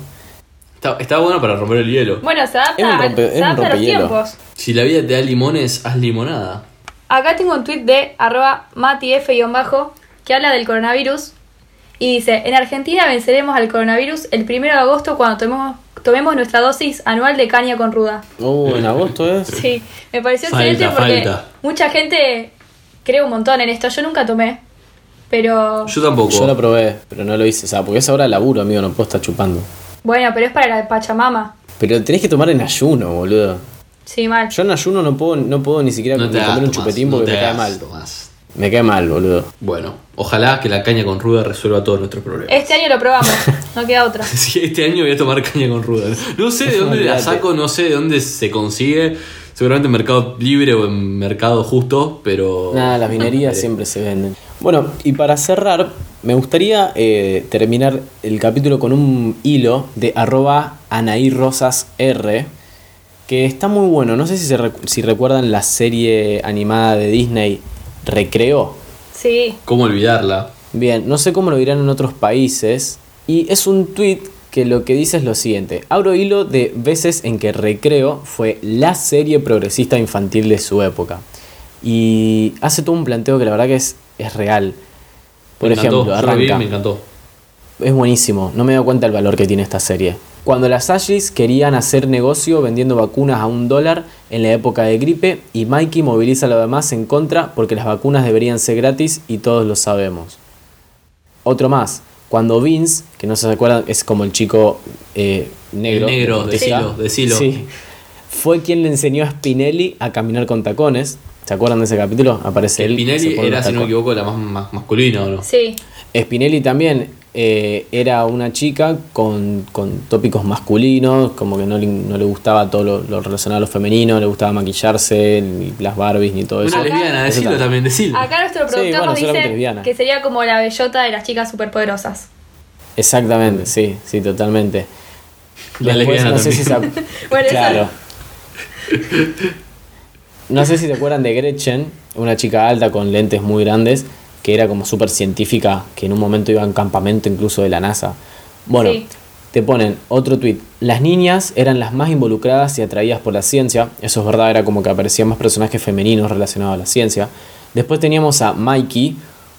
Está, está bueno para romper el hielo. Bueno, se adapta, Es un rompe- es se un a los tiempos. Si la vida te da limones, haz limonada. Acá tengo un tweet de arroba matif-bajo que habla del coronavirus y dice, en Argentina venceremos al coronavirus el primero de agosto cuando tomemos, tomemos nuestra dosis anual de caña con ruda. Uh, en agosto es. Sí, me pareció Falta, excelente porque falta. mucha gente cree un montón en esto. Yo nunca tomé, pero Yo tampoco. Yo lo probé, pero no lo hice. O sea, porque es ahora laburo, amigo, no puedo estar chupando. bueno, pero es para la Pachamama. Pero tenés que tomar en ayuno, boludo. Sí, mal. Yo en ayuno no puedo, no puedo ni siquiera no comer un chupetín no porque te me cae mal. Tomás. Me cae mal, boludo. Bueno, ojalá que la caña con ruda resuelva todos nuestros problemas. Este año lo probamos, *laughs* no queda otra. Sí, este año voy a tomar caña con ruda. No sé de dónde la saco, no sé de dónde se consigue. Seguramente en Mercado Libre o en Mercado Justo, pero. Nada, las minerías siempre se venden. Bueno, y para cerrar, me gustaría eh, terminar el capítulo con un hilo de arroba Anaí Rosas R, que está muy bueno. No sé si, se recu- si recuerdan la serie animada de Disney Recreo. Sí, ¿Cómo olvidarla? Bien, no sé cómo lo dirán en otros países. Y es un tweet que lo que dice es lo siguiente. Abro hilo de veces en que Recreo fue la serie progresista infantil de su época. Y hace todo un planteo que la verdad que es, es real. Por Me encantó, ejemplo, yo lo vi, arranca. me encantó. Es buenísimo, no me he dado cuenta el valor que tiene esta serie. Cuando las Ashleys querían hacer negocio vendiendo vacunas a un dólar en la época de gripe y Mikey moviliza a los demás en contra porque las vacunas deberían ser gratis y todos lo sabemos. Otro más, cuando Vince, que no se acuerdan, es como el chico eh, negro. El negro, de decilo, decilo. Sí. Fue quien le enseñó a Spinelli a caminar con tacones. ¿Se acuerdan de ese capítulo? Aparece él. Spinelli era, si no me equivoco, la más, más masculina, ¿o no? sí. Spinelli también eh, era una chica con, con tópicos masculinos, como que no le, no le gustaba todo lo, lo relacionado a lo femenino, no le gustaba maquillarse, ni las Barbies, ni todo eso. Una lesbiana, Eso decilo también. también, decilo. Acá nuestro Sí, productor bueno, nos dice lesbiana. que sería como la bellota de las chicas superpoderosas. Exactamente, sí, sí, totalmente. La Después, lesbiana no sé si se *laughs* Bueno, claro. No sé si se acuerdan de Gretchen, una chica alta con lentes muy grandes, que era como súper científica, que en un momento iba a un campamento incluso de la NASA. Bueno, Sí. te ponen otro tweet. Las niñas eran las más involucradas y atraídas por la ciencia. Eso es verdad, era como que aparecían más personajes femeninos relacionados a la ciencia. Después teníamos a Mikey,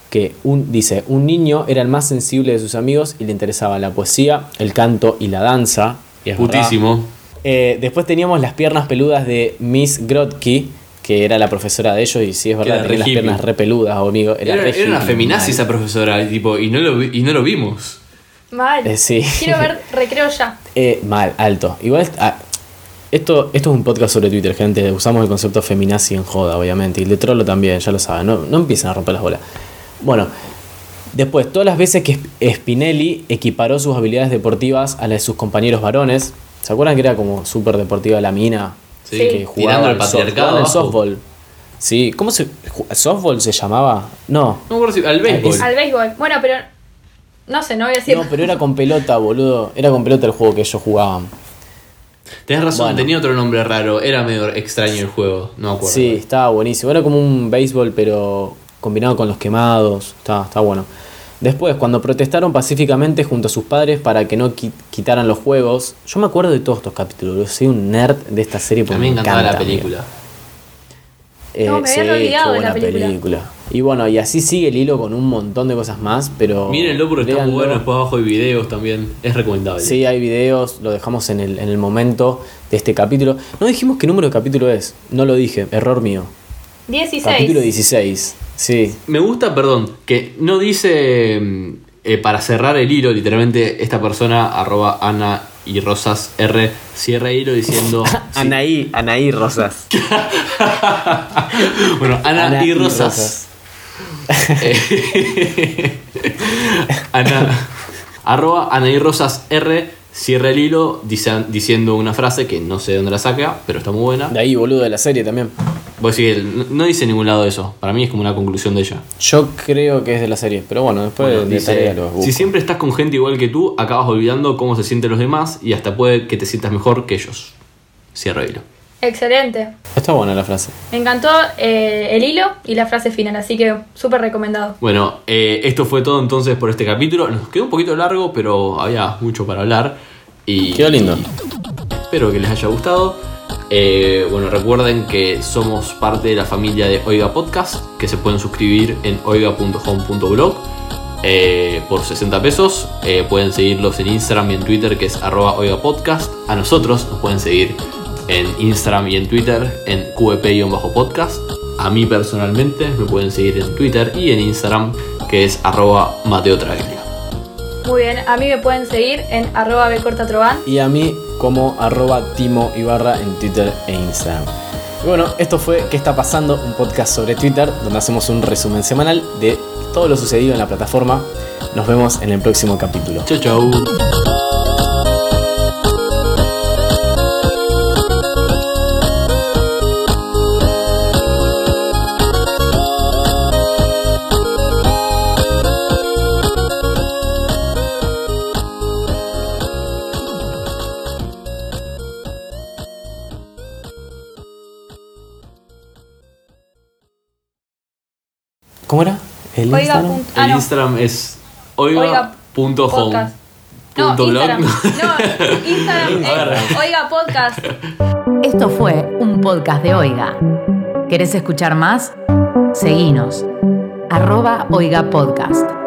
que un, dice, un niño era el más sensible de sus amigos y le interesaba la poesía, el canto y la danza. Y es verdad. Putísimo. Eh, después teníamos las piernas peludas de Miss Grotke, que era la profesora de ellos, y sí es verdad, tenía las piernas re peludas, amigo. Era, Era, era una feminazi mal. esa profesora, y tipo, y no lo, vi- y no lo vimos. Mal. Eh, sí. Quiero ver *laughs* recreo ya. Eh, mal, alto. Igual, ah, esto, esto es un podcast sobre Twitter, gente. Usamos el concepto feminazi en joda, obviamente. Y el de trollo también, ya lo saben. No, no empiecen a romper las bolas. Bueno, después, todas las veces que Sp- Spinelli equiparó sus habilidades deportivas a las de sus compañeros varones. ¿Se acuerdan que era como súper deportiva la mina? Sí, que jugaba tirando al soft- patriarcado softball. Sí, ¿cómo se. ¿Softball se llamaba? No. No me acuerdo si. Al béisbol. Al béisbol. Bueno, pero. No sé, no voy a decir. No, pero era con pelota, boludo. Era con pelota el juego que ellos jugaban. Tenés razón, Bueno. tenía otro nombre raro. Era medio extraño el juego. No me acuerdo. Sí, estaba buenísimo. Era como un béisbol, pero combinado con los quemados. Estaba, estaba bueno. Después, cuando protestaron pacíficamente junto a sus padres para que no qui- quitaran los juegos, yo me acuerdo de todos estos capítulos. Yo soy un nerd de esta serie A porque mí me encantaba encanta, la película. Eh, No, me había olvidado qué de la buena película. Y bueno, y así sigue el hilo con un montón de cosas más, pero. Mírenlo porque está muy véanlo. bueno. Después abajo hay videos también. Es recomendable. Sí, hay videos, lo dejamos en el, en el momento de este capítulo. No dijimos qué número de capítulo es, no lo dije, error mío. 16. Capítulo 16, sí. Me gusta, perdón, que no dice mm, eh, para cerrar el hilo, literalmente esta persona, arroba Ana y Rosas R, cierra el hilo diciendo. *laughs* sí. Anaí, Anaí Rosas. *laughs* bueno, Ana, Ana y y Rosas. Eh, *laughs* Ana, arroba Ana y Rosas R, cierra el hilo dice- diciendo una frase que no sé de dónde la saca, pero está muy buena. De ahí, boludo, de la serie también. No- no dice en ningún lado eso. Para mí es como una conclusión de ella. Yo creo que es de la serie, pero bueno, después Bueno, de dice, tarea si siempre estás con gente igual que tú, acabas olvidando cómo se sienten los demás y hasta puede que te sientas mejor que ellos. Cierra hilo. Excelente. Está buena la frase. Me encantó eh, el hilo y la frase final, así que súper recomendado. Bueno, eh, esto fue todo entonces por este capítulo. Nos quedó un poquito largo, pero había mucho para hablar. Y, Quedó lindo. Espero que les haya gustado. Eh, bueno, recuerden que somos parte de la familia de Oiga Podcast, que se pueden suscribir en oiga.home.blog eh, por 60 pesos. Eh, pueden seguirlos en Instagram y en Twitter, que es arroba Oiga Podcast. A nosotros nos pueden seguir en Instagram y en Twitter en QEP-podcast. A mí personalmente me pueden seguir en Twitter y en Instagram, que es arroba Mateo Traglia. Muy bien, a mí me pueden seguir en arroba bcortatroban. Y a mí como arroba Timo Ibarra en Twitter e Instagram. Y bueno, esto fue ¿Qué está pasando? Un podcast sobre Twitter donde hacemos un resumen semanal de todo lo sucedido en la plataforma. Nos vemos en el próximo capítulo. Chau chau. El Oiga, Instagram? punto- ah, el no. Instagram es Oiga, oiga.home. podcast. No, Punto blog. Instagram. *laughs* No, Instagram es Oiga Podcast. Esto fue un podcast de Oiga. ¿Querés escuchar más? Seguinos. Arroba Oiga Podcast.